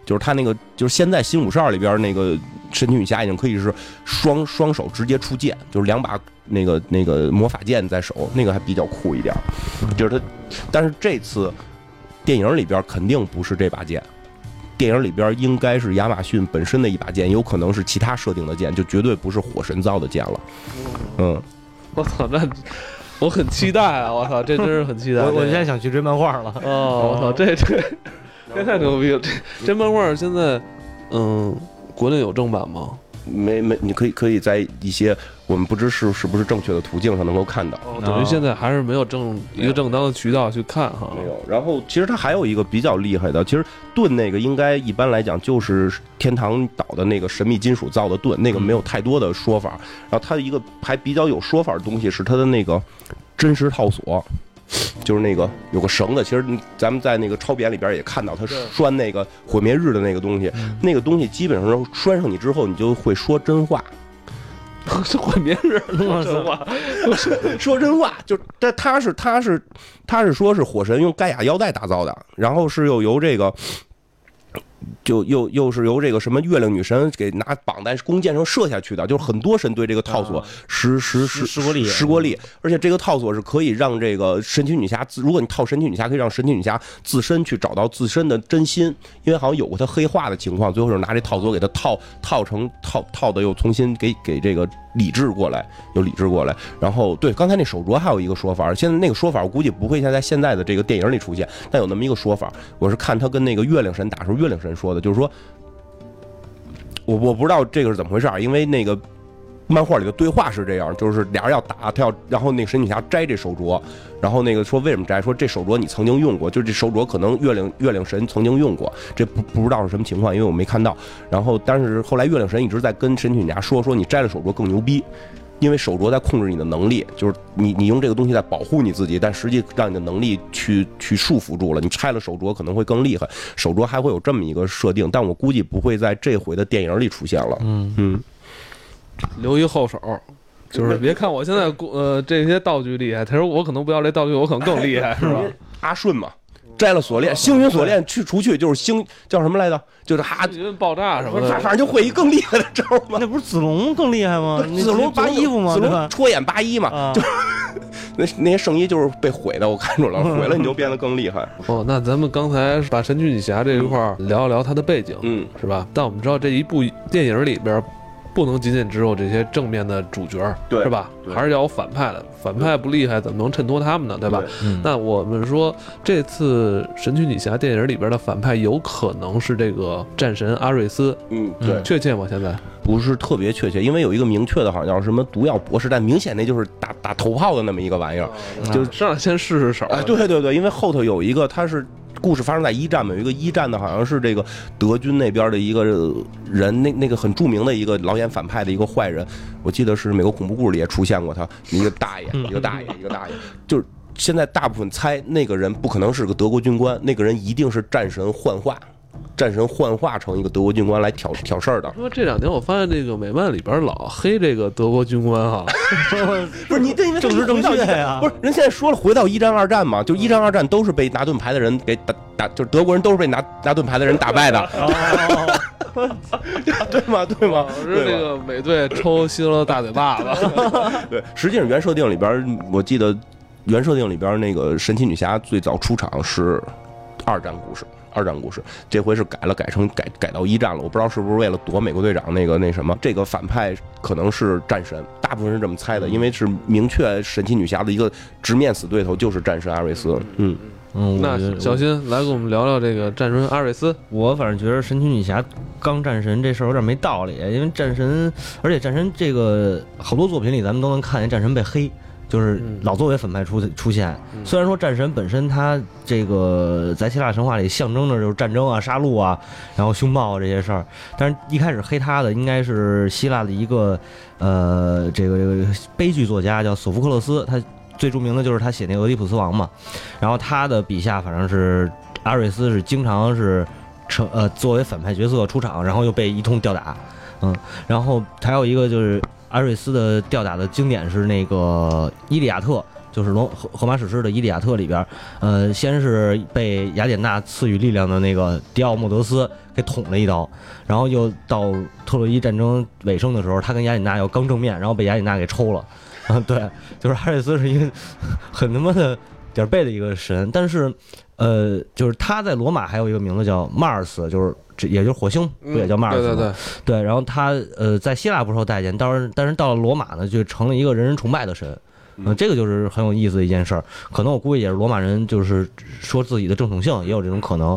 就是他那个，就是现在新五十二里边那个神奇女侠已经可以是双双手直接出剑，就是两把那个那个魔法剑在手，那个还比较酷一点，就是他，但是这次。电影里边肯定不是这把剑，电影里边应该是亚马逊本身的一把剑，有可能是其他设定的剑，就绝对不是火神造的剑了。嗯，我操，那我很期待啊！我操，这真是很期待。我我现在想去追漫画了。哦，我操，这这这太牛逼了！这这漫画现在，嗯，国内有正版吗？没没，你可以可以在一些我们不知是是不是正确的途径上能够看到，等于现在还是没有正一个正当的渠道去看哈。没有。然后其实它还有一个比较厉害的，其实盾那个应该一般来讲就是天堂岛的那个神秘金属造的盾，那个没有太多的说法。然后它的一个还比较有说法的东西是它的那个真实套索。就是那个有个绳子，其实咱们在那个超扁里边也看到，他拴那个毁灭日的那个东西，那个东西基本上拴上你之后，你就会说真话。是 (laughs) 毁灭日 (laughs) 说真话，说真话，就但他是他是他是说是火神用盖亚腰带打造的，然后是又由这个就又又是由这个什么月亮女神给拿绑在弓箭上射下去的，就是很多神对这个套索施施施施过力施过力，而且这个套索是可以让这个神奇女侠自，如果你套神奇女侠，可以让神奇女侠自身去找到自身的真心，因为好像有过她黑化的情况，最后是拿这套索给她套套成套套的，又重新给给这个理智过来，有理智过来。然后对刚才那手镯还有一个说法，现在那个说法我估计不会像在现在的这个电影里出现，但有那么一个说法，我是看他跟那个月亮神打时候，月亮神说的。就是说，我我不知道这个是怎么回事，因为那个漫画里的对话是这样，就是俩人要打，他要，然后那个神女侠摘这手镯，然后那个说为什么摘，说这手镯你曾经用过，就这手镯可能月亮月亮神曾经用过，这不不知道是什么情况，因为我没看到。然后但是后来月亮神一直在跟神女侠说，说你摘了手镯更牛逼。因为手镯在控制你的能力，就是你你用这个东西在保护你自己，但实际让你的能力去去束缚住了。你拆了手镯可能会更厉害，手镯还会有这么一个设定，但我估计不会在这回的电影里出现了。嗯嗯，留一后手，就是别看我现在呃这些道具厉害，他说我可能不要这道具，我可能更厉害，是吧？阿顺嘛。摘了锁链，星云锁链去除去就是星叫什么来着？就是哈爆炸什么的，反正就会一更厉害的招嘛。那不是子龙更厉害吗？子龙扒衣服吗？子龙戳眼扒衣嘛，就 (laughs) 那那些圣衣就是被毁的，我看出来了，毁了你就变得更厉害。哦，那咱们刚才把神奇女侠这一块聊一聊它的背景，嗯，是吧？但我们知道这一部电影里边。不能仅仅只有这些正面的主角，对，是吧？还是要有反派的，反派不厉害，怎么能衬托他们呢？对吧？那我们说这次神奇女侠电影里边的反派有可能是这个战神阿瑞斯，嗯，对，确切吗？现在不是特别确切，因为有一个明确的，好像叫什么毒药博士，但明显那就是打打头炮的那么一个玩意儿，就上来先试试手。哎，对对对，因为后头有一个他是。故事发生在一战嘛，有一个一战的，好像是这个德军那边的一个人，那那个很著名的一个老演反派的一个坏人，我记得是美国恐怖故事里也出现过他，一个大爷，一个大爷，一个大爷，(laughs) 就是现在大部分猜那个人不可能是个德国军官，那个人一定是战神幻化。战神幻化成一个德国军官来挑挑事儿的。说这两天我发现这个美漫里边老黑这个德国军官哈，(laughs) 不是你这政治正确呀？不是人现在说了回到一战二战嘛，就一战二战都是被拿盾牌的人给打打，就是德国人都是被拿 (laughs) 拿盾牌的人打败的，(laughs) 对吗？对吗？是这个美队抽希特勒大嘴巴子。对，实际上原设定里边，我记得原设定里边那个神奇女侠最早出场是二战故事。二战故事，这回是改了，改成改改到一战了。我不知道是不是为了躲美国队长那个那什么，这个反派可能是战神，大部分是这么猜的，因为是明确神奇女侠的一个直面死对头就是战神阿瑞斯。嗯嗯，那小新来跟我们聊聊这个战神阿瑞斯。我反正觉得神奇女侠刚战神这事儿有点没道理，因为战神，而且战神这个好多作品里咱们都能看见战神被黑。就是老作为反派出出现，虽然说战神本身他这个在希腊神话里象征着就是战争啊、杀戮啊，然后凶暴啊这些事儿，但是一开始黑他的应该是希腊的一个呃这个这个悲剧作家叫索福克勒斯，他最著名的就是他写那个俄狄浦斯王嘛，然后他的笔下反正是阿瑞斯是经常是成呃作为反派角色出场，然后又被一通吊打，嗯，然后还有一个就是。阿瑞斯的吊打的经典是那个《伊利亚特》，就是罗荷荷马史诗的《伊利亚特》里边，呃，先是被雅典娜赐予力量的那个迪奥莫德斯给捅了一刀，然后又到特洛伊战争尾声的时候，他跟雅典娜要刚正面，然后被雅典娜给抽了。啊，(laughs) 对，就是阿瑞斯是一个很他妈的点背的一个神，但是，呃，就是他在罗马还有一个名字叫 Mars，，就是。这也就是火星不也叫 Mars？？对对对，对。然后他呃在希腊不受待见，但是但是到了罗马呢，就成了一个人人崇拜的神。嗯，这个就是很有意思的一件事儿。可能我估计也是罗马人就是说自己的正统性也有这种可能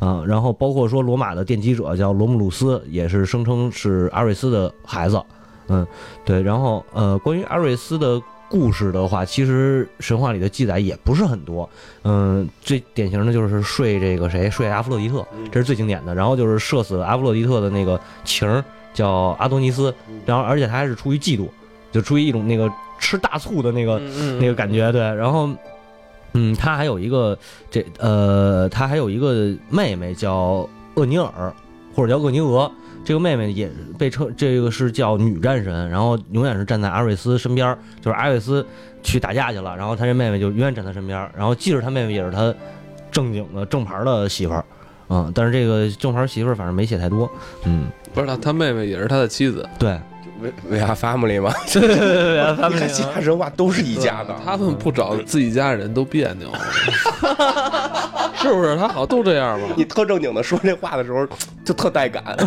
啊。然后包括说罗马的奠基者叫罗姆鲁斯，也是声称是阿瑞斯的孩子。嗯，对。然后呃，关于阿瑞斯的。故事的话，其实神话里的记载也不是很多。嗯，最典型的就是睡这个谁，睡阿弗洛狄特，这是最经典的。然后就是射死阿弗洛狄特的那个情儿叫阿多尼斯，然后而且他还是出于嫉妒，就出于一种那个吃大醋的那个那个感觉。对，然后嗯，他还有一个这呃，他还有一个妹妹叫厄尼尔，或者叫厄尼俄。这个妹妹也被称，这个是叫女战神，然后永远是站在阿瑞斯身边，就是阿瑞斯去打架去了，然后他这妹妹就永远站他身边，然后既是他妹妹也是他正经的正牌的媳妇儿，嗯，但是这个正牌媳妇儿反正没写太多，嗯，不是他，他妹妹也是他的妻子，对，维维亚 family 吗？对对对对，他 (laughs) 你看其他神话都是一家的，他们不找自己家人都别扭，(laughs) 是不是？他好像都这样吧？你特正经的说这话的时候，就特带感。(laughs)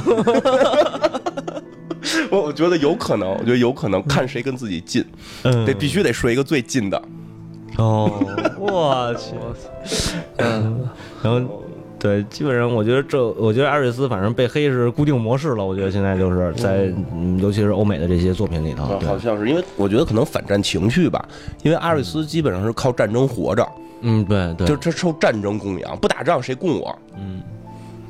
我我觉得有可能，我觉得有可能看谁跟自己近，嗯得必须得睡一个最近的。哦，我去，嗯，然后对，基本上我觉得这，我觉得艾瑞斯反正被黑是固定模式了。我觉得现在就是在，嗯尤其是欧美的这些作品里头，好像是因为我觉得可能反战情绪吧，因为阿瑞斯基本上是靠战争活着，嗯，对对，就他受战争供养，不打仗谁供我？嗯，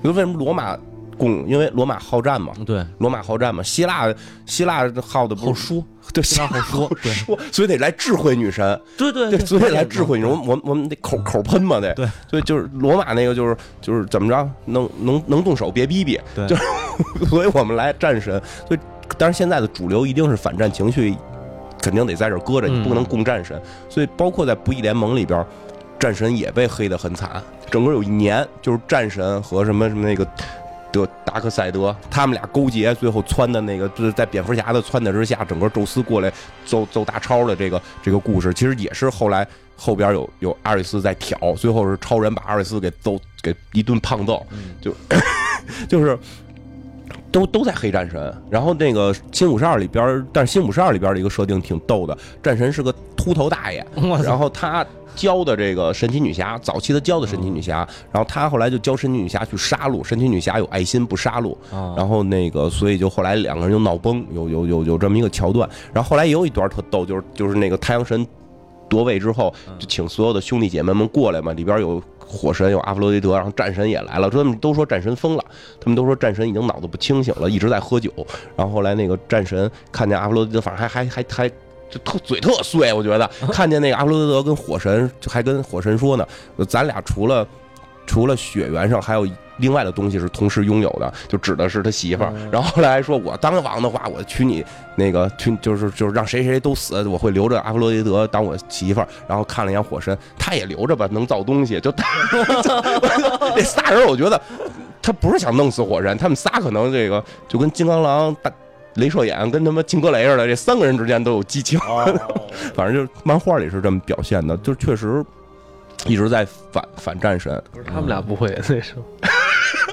因为为什么罗马供？因为罗马好战嘛，对，罗马好战嘛，希腊希腊好的不是好说，(laughs) 对，希腊好说对说，所以得来智慧女神，对对对，所以来智慧女神，我们我们得口口喷嘛得，对，(laughs) 所以就是罗马那个就是就是怎么着，能能能动手别逼逼，对。就是 (laughs) 所以我们来战神，所以但是现在的主流一定是反战情绪，肯定得在这搁着，你嗯不能供战神，所以包括在不义联盟里边，战神也被黑得很惨，整个有一年就是战神和什么什么那个。德达克赛德他们俩勾结，最后窜的那个，就是在蝙蝠侠的撺掇之下，整个宙斯过来揍揍大超的这个这个故事，其实也是后来后边有有阿瑞斯在挑，最后是超人把阿瑞斯给揍给一顿胖揍，就 (coughs) 就是都都在黑战神。然后那个新五十二里边，但是新五十二里边的一个设定挺逗的，战神是个秃头大爷，(laughs) 然后他教的这个神奇女侠，早期他教的神奇女侠，然后他后来就教神奇女侠去杀戮，神奇女侠有爱心不杀戮，啊然后那个所以就后来两个人就闹崩，有有有有这么一个桥段，然后后来也有一段特逗，就是就是那个太阳神夺位之后，就请所有的兄弟姐妹们过来嘛，里边有。火神有阿弗洛狄德，然后战神也来了。他们都说战神疯了，他们都说战神已经脑子不清醒了，一直在喝酒。然后后来那个战神看见阿弗洛狄德，反正还还还还就特嘴特碎，我觉得看见那个阿弗洛狄德跟火神，还跟火神说呢，咱俩除了除了血缘上，还有另外的东西是同时拥有的，就指的是他媳妇儿。然后后来说，我当王的话，我娶你那个娶，就是就是让谁谁都死，我会留着阿弗洛狄德当我媳妇儿。然后看了一眼火神，他也留着吧，能造东西。就这仨人，我觉得他不是想弄死火神，他们仨可能这个就跟金刚狼大。镭射眼跟他妈金格雷似的，这三个人之间都有激情，反正就是漫画里是这么表现的，就确实一直在反反战神，不是他们俩不会那什么，现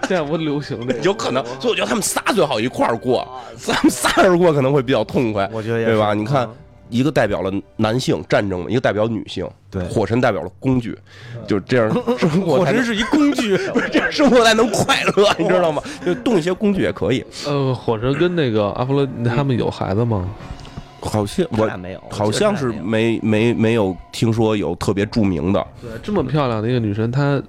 在不流行这个，有可能，所以我觉得他们仨最好一块儿过，咱们仨人过可能会比较痛快，我觉得也对吧？你看，一个代表了男性战争，一个代表女性，对。火神代表了工具，就这样生活，火神是一工具，(laughs) 不是这样生活才能快乐，你知道吗？(laughs) 就动一些工具也可以，呃，火神跟那个阿弗洛他们有孩子吗？好像我俩没有，好像是没没没有听说有特别著名的，对，这么漂亮的一个女神，她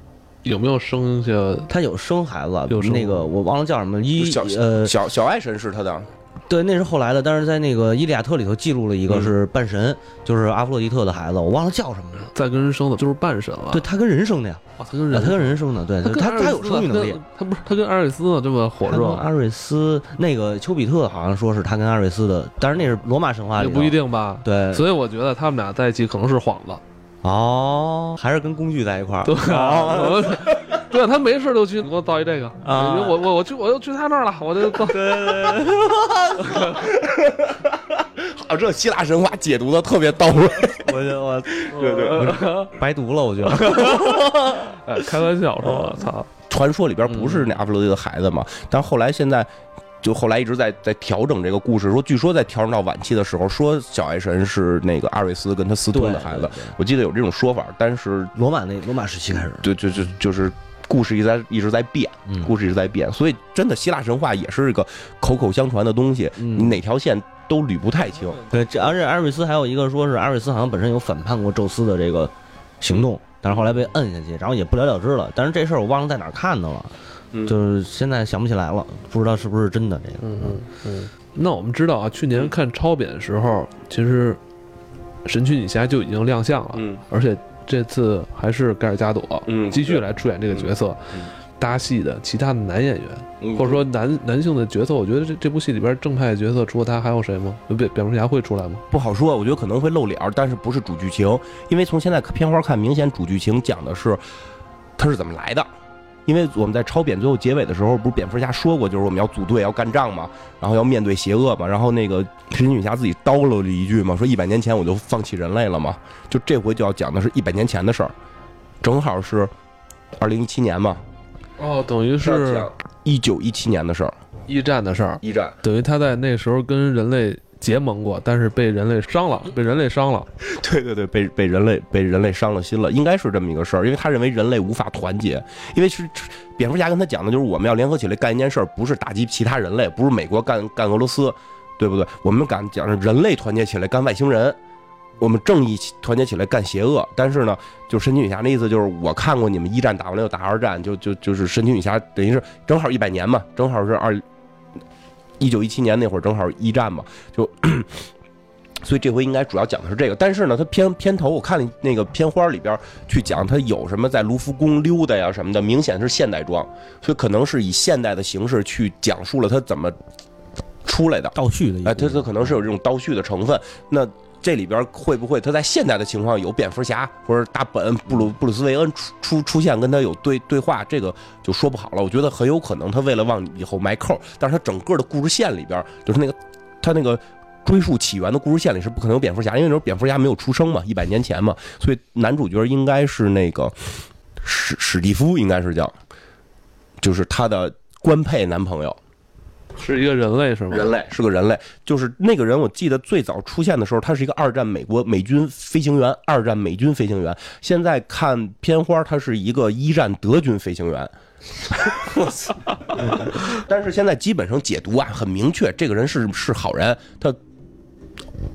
有没有生下？他有生孩子，有生那个我忘了叫什么伊小呃，小小爱神是他的，对，那是后来的，但是在那个《伊利亚特》里头记录了一个嗯是半神，就是阿弗洛狄特的孩子，我忘了叫什么了。再跟人生的就是半神了。对，他跟人生的呀，哇，他跟人，啊他跟人生的，对，他他他有生育能力。他不是他跟阿瑞斯呢这么火热，阿瑞斯那个丘比特好像说是他跟阿瑞斯的，但是那是罗马神话里头也不一。定吧？对，所以我觉得他们俩在一起可能是幌子。哦，还是跟工具在一块儿。对啊，(laughs) (laughs) 对他没事就去给我造一这个啊我我我去我又去他那儿了，我就造。(laughs) 好，这希腊神话解读的特别到位，我就我对对。白读了，我觉得。哎，开玩笑说，我操，传说里边不是那阿弗洛狄的孩子嘛？但后来现在就后来一直在在调整这个故事，说据说在调整到晚期的时候，说小爱神是那个阿瑞斯跟他私通的孩子我记得有这种说法，但是罗马那罗马时期开始，对就就就是。故事一直在一直在变，嗯故事一直在变，所以真的希腊神话也是一个口口相传的东西，嗯你哪条线都捋不太清。对，这而且阿瑞斯还有一个说是阿瑞斯好像本身有反叛过宙斯的这个行动，但是后来被摁下去，然后也不了了之了。但是这事儿我忘了在哪儿看的了，嗯就是现在想不起来了，不知道是不是真的这个。嗯嗯嗯。那我们知道啊，去年看超扁的时候，其实神奇女侠就已经亮相了，嗯而且这次还是盖尔加朵嗯继续来出演这个角色。搭戏的其他的男演员，嗯或者说男男性的角色，我觉得这这部戏里边正派角色除了他还有谁吗？蝙蝙蝠侠会出来吗？不好说，我觉得可能会露脸，但是不是主剧情，因为从现在片花看，明显主剧情讲的是他是怎么来的。因为我们在超扁最后结尾的时候，不是蝙蝠侠说过，就是我们要组队要干仗嘛，然后要面对邪恶嘛，然后那个神奇女侠自己叨唠了一句嘛，说一百年前我就放弃人类了嘛，就这回就要讲的是一百年前的事儿，正好是二零一七年嘛，哦，等于是一九一七年的事儿，一战的事儿，一战，等于他在那时候跟人类。结盟过，但是被人类伤了，被人类伤了。(laughs) 对对对，被被人类被人类伤了心了，应该是这么一个事儿。因为他认为人类无法团结，因为是蝙蝠侠跟他讲的就是我们要联合起来干一件事儿，不是打击其他人类，不是美国干干俄罗斯，对不对？我们敢讲是人类团结起来干外星人，我们正义团结起来干邪恶。但是呢，就神奇女侠的意思就是，我看过你们一战打完了又打二战，就就就是神奇女侠等于是正好一百年嘛，正好是二。一九一七年那会儿正好一战嘛，就，所以这回应该主要讲的是这个。但是呢，他片片头我看了那个片花里边去讲他有什么在卢浮宫溜达呀什么的，明显是现代装，所以可能是以现代的形式去讲述了他怎么出来的倒叙的。哎，他他可能是有这种倒叙的成分。那。这里边会不会他在现代的情况有蝙蝠侠或者大本布鲁布鲁斯韦恩出出出现跟他有对对话，这个就说不好了。我觉得很有可能他为了往以后埋扣，但是他整个的故事线里边，就是那个他那个追溯起源的故事线里是不可能有蝙蝠侠，因为那时候蝙蝠侠没有出生嘛，一百年前嘛，所以男主角应该是那个史史蒂夫，应该是叫，就是他的官配男朋友。是一个人类是吗？人类是个人类，就是那个人。我记得最早出现的时候，他是一个二战美国美军飞行员，二战美军飞行员。现在看片花，他是一个一战德军飞行员。我操！但是现在基本上解读啊，很明确，这个人是是好人。他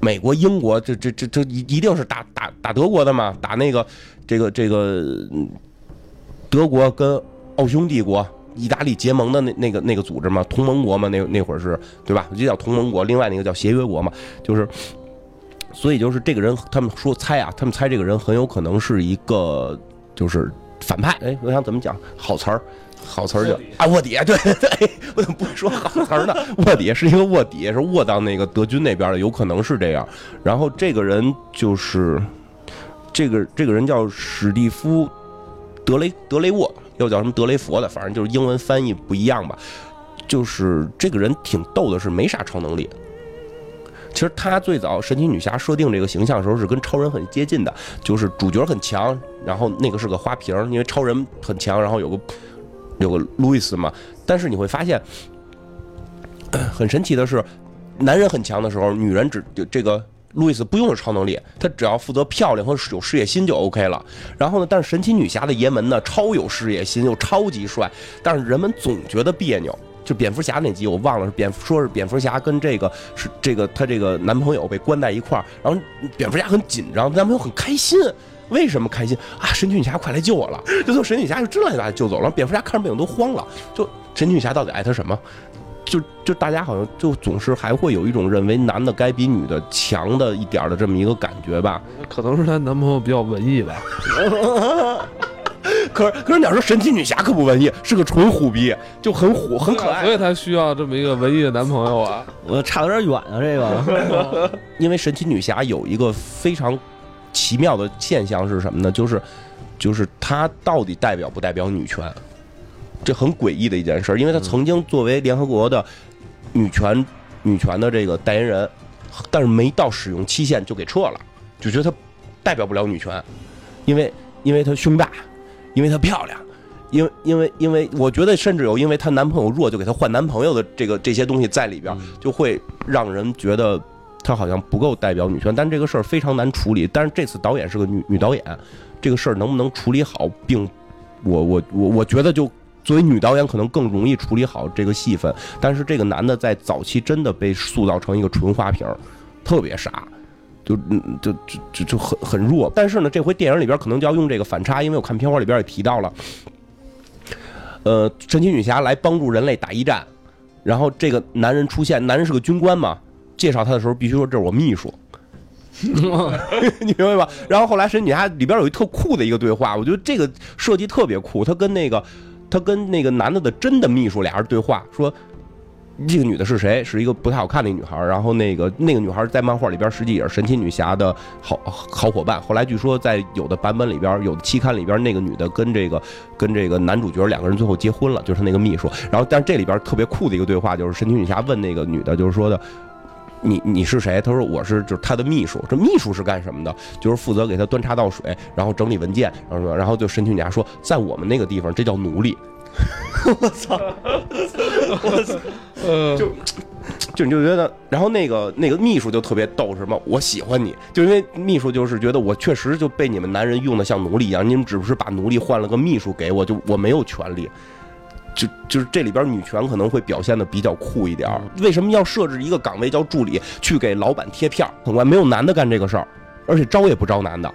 美国、英国，这这这这一一定是打打打德国的嘛？打那个这个这个德国跟奥匈帝国。意大利结盟的那那个那个组织嘛，同盟国嘛，那那会儿是对吧？就叫同盟国，另外那个叫协约国嘛，就是，所以就是这个人，他们说猜啊，他们猜这个人很有可能是一个就是反派。哎，我想怎么讲好词儿，好词儿叫啊卧底，对对 (laughs) 对，我怎么不会说好词儿呢？(laughs) 卧底是一个卧底，是卧到那个德军那边的，有可能是这样。然后这个人就是这个这个人叫史蒂夫德雷德雷沃。又叫什么德雷佛的，反正就是英文翻译不一样吧。就是这个人挺逗的，是没啥超能力。其实他最早神奇女侠设定这个形象的时候是跟超人很接近的，就是主角很强，然后那个是个花瓶，因为超人很强，然后有个有个路易斯嘛。但是你会发现，很神奇的是，男人很强的时候，女人只这个。路易斯不用有超能力，他只要负责漂亮和有事业心就 OK 了。然后呢，但是神奇女侠的爷们呢，超有事业心又超级帅，但是人们总觉得别扭。就蝙蝠侠那集我忘了是蝙说是蝙蝠侠跟这个是这个他这个男朋友被关在一块儿，然后蝙蝠侠很紧张，男朋友很开心。为什么开心啊？神奇女侠快来救我了！就从神奇女侠就真来把他救走了。蝙蝠侠看着背影都慌了。就神奇女侠到底爱他什么？就就大家好像就总是还会有一种认为男的该比女的强的一点的这么一个感觉吧？可能是她男朋友比较文艺吧。(laughs) 可是可是你要说神奇女侠可不文艺，是个纯虎逼，就很虎很可爱，所以她需要这么一个文艺的男朋友啊。我差的有点远啊，这个。(laughs) 因为神奇女侠有一个非常奇妙的现象是什么呢？就是就是她到底代表不代表女权？这很诡异的一件事，因为她曾经作为联合国的女权女权的这个代言人，但是没到使用期限就给撤了，就觉得她代表不了女权，因为因为她胸大，因为她漂亮，因为因为因为我觉得甚至有因为她男朋友弱就给她换男朋友的这个这些东西在里边，就会让人觉得她好像不够代表女权，但这个事儿非常难处理。但是这次导演是个女女导演，这个事儿能不能处理好，并我我我我觉得就。作为女导演，可能更容易处理好这个戏份，但是这个男的在早期真的被塑造成一个纯花瓶，特别傻，就就就就就很很弱。但是呢，这回电影里边可能就要用这个反差，因为我看片花里边也提到了，呃，神奇女侠来帮助人类打一战，然后这个男人出现，男人是个军官嘛，介绍他的时候必须说这是我秘书，(laughs) 你明白吧？然后后来神奇女侠里边有一特酷的一个对话，我觉得这个设计特别酷，他跟那个。他跟那个男的的真的秘书俩人对话，说这个女的是谁？是一个不太好看的女孩。然后那个那个女孩在漫画里边实际也是神奇女侠的好好伙伴。后来据说在有的版本里边，有的期刊里边，那个女的跟这个跟这个男主角两个人最后结婚了，就是那个秘书。然后但这里边特别酷的一个对话就是神奇女侠问那个女的，就是说的。你你是谁？他说我是就是他的秘书。这秘书是干什么的？就是负责给他端茶倒水，然后整理文件，然后说，然后就神奇女侠说，在我们那个地方，这叫奴隶。(laughs) 我操！我操！(laughs) 呃，就就你就觉得，然后那个那个秘书就特别逗，什么？我喜欢你，就因为秘书就是觉得我确实就被你们男人用的像奴隶一样，你们只是把奴隶换了个秘书给我，就我没有权利。就就是这里边女权可能会表现的比较酷一点为什么要设置一个岗位叫助理，去给老板贴片很快没有男的干这个事儿，而且招也不招男的，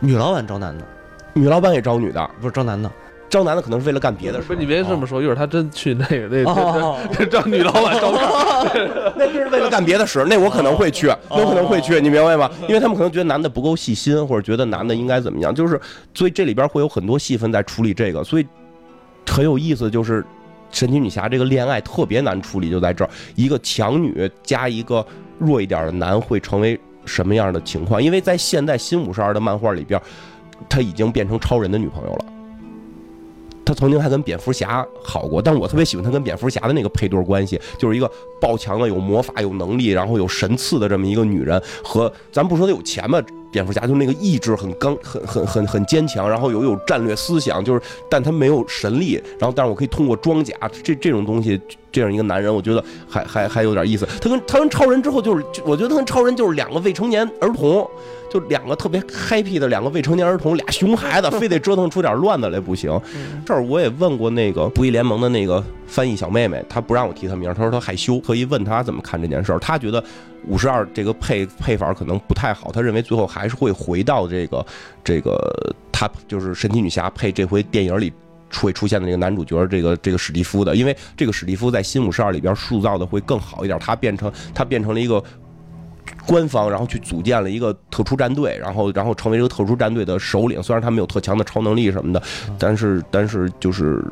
女老板招男的，女老板也招女的，不是招男的，招男的可能是为了干别的。不是你别这么说，一会儿他真去那个那个招女老板招 (laughs) 那就是为了干别的事。那我可能会去，我可能会去，你明白吗？因为他们可能觉得男的不够细心，或者觉得男的应该怎么样，就是所以这里边会有很多戏份在处理这个，所以。很有意思，就是神奇女侠这个恋爱特别难处理，就在这儿，一个强女加一个弱一点的男会成为什么样的情况？因为在现在新五十二的漫画里边，他已经变成超人的女朋友了。他曾经还跟蝙蝠侠好过，但我特别喜欢他跟蝙蝠侠的那个配对关系，就是一个爆强的、有魔法、有能力，然后有神赐的这么一个女人，和咱不说他有钱吧，蝙蝠侠就那个意志很刚、很很很很坚强，然后有有战略思想，就是但他没有神力，然后但是我可以通过装甲这这种东西，这样一个男人，我觉得还还还有点意思。他跟他跟超人之后就是，我觉得他跟超人就是两个未成年儿童。就两个特别 happy 的两个未成年儿童，俩熊孩子，非得折腾出点乱子来不行。这儿我也问过那个不义联盟的那个翻译小妹妹，她不让我提她名，她说她害羞。特意问她怎么看这件事儿，她觉得五十二这个配配法可能不太好，她认为最后还是会回到这个这个她就是神奇女侠配这回电影里会出现的这个男主角这个这个史蒂夫的，因为这个史蒂夫在新五十二里边塑造的会更好一点，他变成他变成了一个。官方，然后去组建了一个特殊战队，然后然后成为这个特殊战队的首领。虽然他们有特强的超能力什么的，但是但是就是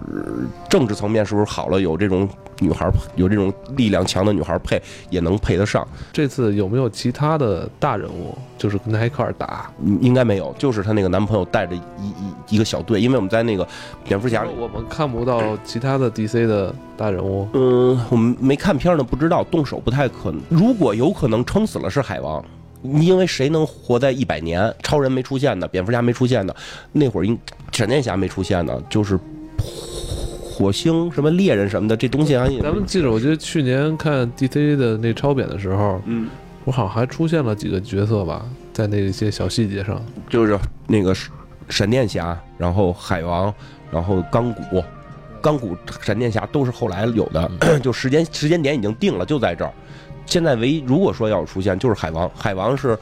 政治层面是不是好了？有这种女孩有这种力量强的女孩配也能配得上。这次有没有其他的大人物，就是跟他一块儿打？应该没有，就是她那个男朋友带着一一一个小队。因为我们在那个蝙蝠侠里，我们看不到其他的 DC 的大人物。嗯，我们没看片呢，不知道动手不太可能。如果有可能撑死了是。海王，因为谁能活在一百年？超人没出现呢，蝙蝠侠没出现呢，那会儿应闪电侠没出现呢，就是火星什么猎人什么的，这东西啊。咱们记着，我记得去年看 DC 的那超扁的时候，嗯，我好像还出现了几个角色吧，在那些小细节上，就是那个闪电侠，然后海王，然后钢骨，钢骨、闪电侠都是后来有的，(clears throat) 就时间时间点已经定了，就在这儿。现在唯一如果说要出现，就是海王。海王是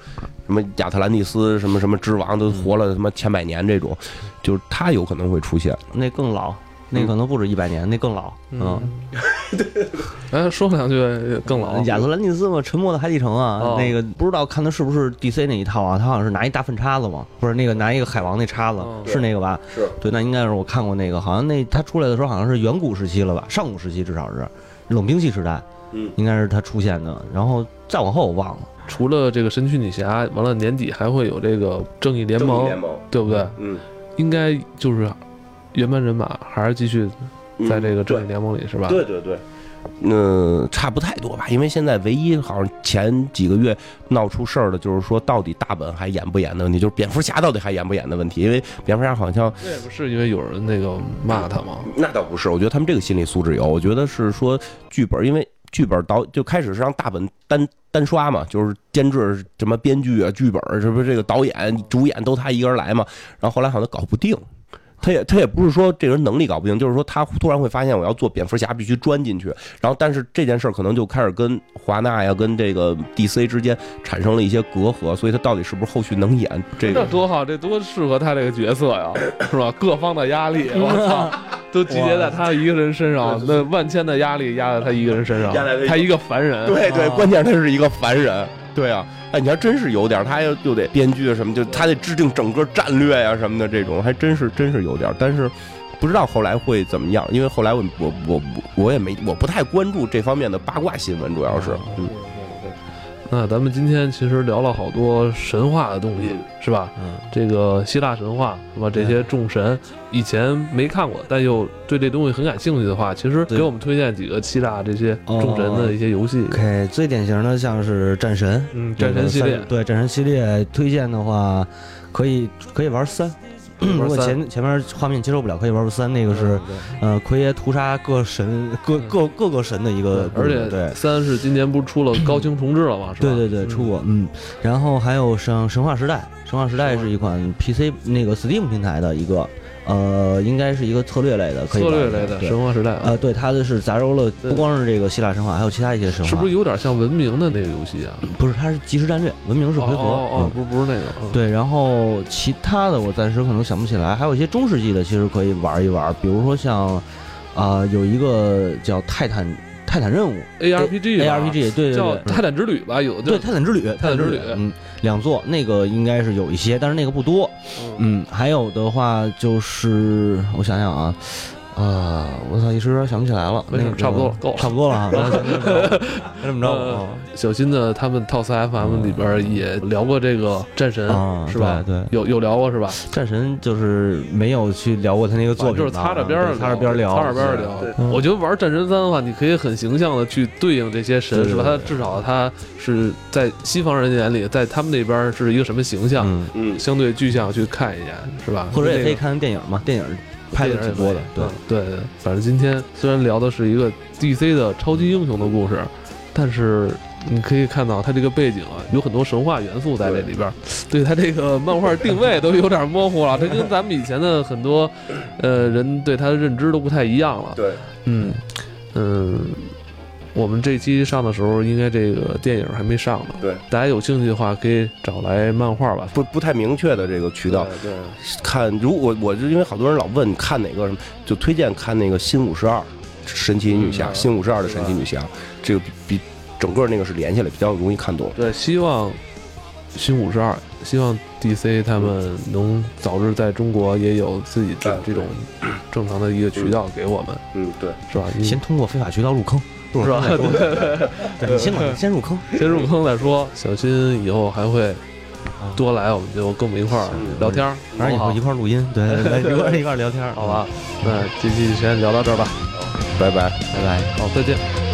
什么亚特兰蒂斯什么什么之王，都活了他妈千百年这种，就是他有可能会出现。那更老，那可能不止一百年，那更老。嗯，对。(laughs) 哎，说两句更老。亚特兰蒂斯嘛，沉默的海底城啊，那个不知道看他是不是 DC 那一套啊？他好像是拿一大粪叉子嘛，不是那个拿一个海王那叉子，是那个吧？是对，那应该是我看过那个，好像那他出来的时候好像是远古时期了吧？上古时期至少是冷兵器时代。嗯，应该是他出现的，然后再往后我忘了。除了这个神奇女侠，完了年底还会有这个正义联盟，对不对？嗯，应该就是原班人马，还是继续在这个正义联盟里，是吧？对对对，嗯，差不太多吧。因为现在唯一好像前几个月闹出事儿的，就是说到底大本还演不演的问题，就是蝙蝠侠到底还演不演的问题。因为蝙蝠侠好像是因为有人那个骂他吗？那倒不是，我觉得他们这个心理素质有。我觉得是说剧本，因为。剧本导就开始是让大本单单刷嘛，就是监制什么编剧啊、剧本是不这个导演、主演都他一个人来嘛？然后后来好像搞不定。他也他也不是说这人能力搞不定，就是说他突然会发现我要做蝙蝠侠必须钻进去，然后但是这件事儿可能就开始跟华纳呀、跟这个 DC 之间产生了一些隔阂，所以他到底是不是后续能演这个？这多好，这多适合他这个角色呀，是吧？各方的压力，我操，(laughs) 都集结在他一个人身上，那万千的压力压在他一个人身上，他一个凡人，对对，关键他是一个凡人，对啊。哎，你还真是有点，他又又得编剧什么，就他得制定整个战略呀什么的，这种还真是真是有点。但是，不知道后来会怎么样，因为后来我我我我也没我不太关注这方面的八卦新闻，主要是嗯。那咱们今天其实聊了好多神话的东西，是吧？嗯，这个希腊神话，是吧？这些众神以前没看过，但又对这东西很感兴趣的话，其实给我们推荐几个希腊这些众神的一些游戏。OK，最典型的像是战神，嗯，战神系列，对战神系列推荐的话，可以可以玩三。如果 (clears throat) 前前面画面接受不了，可以玩三。那个是，呃，奎爷屠杀各神各各各个神的一个，而且对三是今年不是出了高清重置了吗？对对对，出过。嗯，然后还有像神话时代，神话时代是一款 PC 那个 Steam 平台的一个。呃，应该是一个策略类的，可以策略类的神话时代。呃，对，它的是杂糅了不光是这个希腊神话，还有其他一些神话。是不是有点像文明的那个游戏啊？不是，它是即时战略，文明是回合。哦哦，不不是那个。对，然后其他的我暂时可能想不起来，还有一些中世纪的，其实可以玩一玩，比如说像，啊，有一个叫泰坦。泰坦任务，A R P G，A R P G，对对对，叫泰坦之旅吧，有的对泰坦之旅，泰坦之旅，嗯，两座，那个应该是有一些，但是那个不多，嗯，还有的话就是我想想啊。啊，我操，一时有点想不起来了。没事，差不多了，够，差不多了啊。(laughs) 那这么着，小新的他们 TOS FM 里边也聊过这个战神，是吧？对，有有聊过是吧？战神就是没有去聊过他那个作品，就是擦着边儿擦着边聊，擦着边聊。我觉得玩战神三的话，你可以很形象的去对应这些神，是吧？他至少他是在西方人眼里，在他们那边是一个什么形象？嗯，相对具象去看一眼，是吧？或者也可以看看电影嘛，电影。拍的挺多的，对对对，反正今天虽然聊的是一个 DC 的超级英雄的故事，但是你可以看到它这个背景啊，有很多神话元素在这里边，对它这个漫画定位都有点模糊了，这跟咱们以前的很多呃人对它的认知都不太一样了。对，嗯嗯。我们这期上的时候，应该这个电影还没上呢。对，大家有兴趣的话，可以找来漫画吧。不不太明确的这个渠道。对，看，如果我就因为好多人老问看哪个什么，就推荐看那个新五十二神奇女侠，新五十二的神奇女侠，这个比比整个那个是连起来比较容易看懂。对，希望新五十二，希望 DC 他们能早日在中国也有自己的这种正常的一个渠道给我们。嗯，对，是吧？先通过非法渠道入坑。是吧？对，你先先入坑，先入坑再说。小新以后还会多来，我们就跟我们一块儿聊天，反正以后一块儿录音，对，(laughs) 一块儿一块儿聊天，好吧？那这期先聊到这儿吧，拜拜，拜拜，好，再见。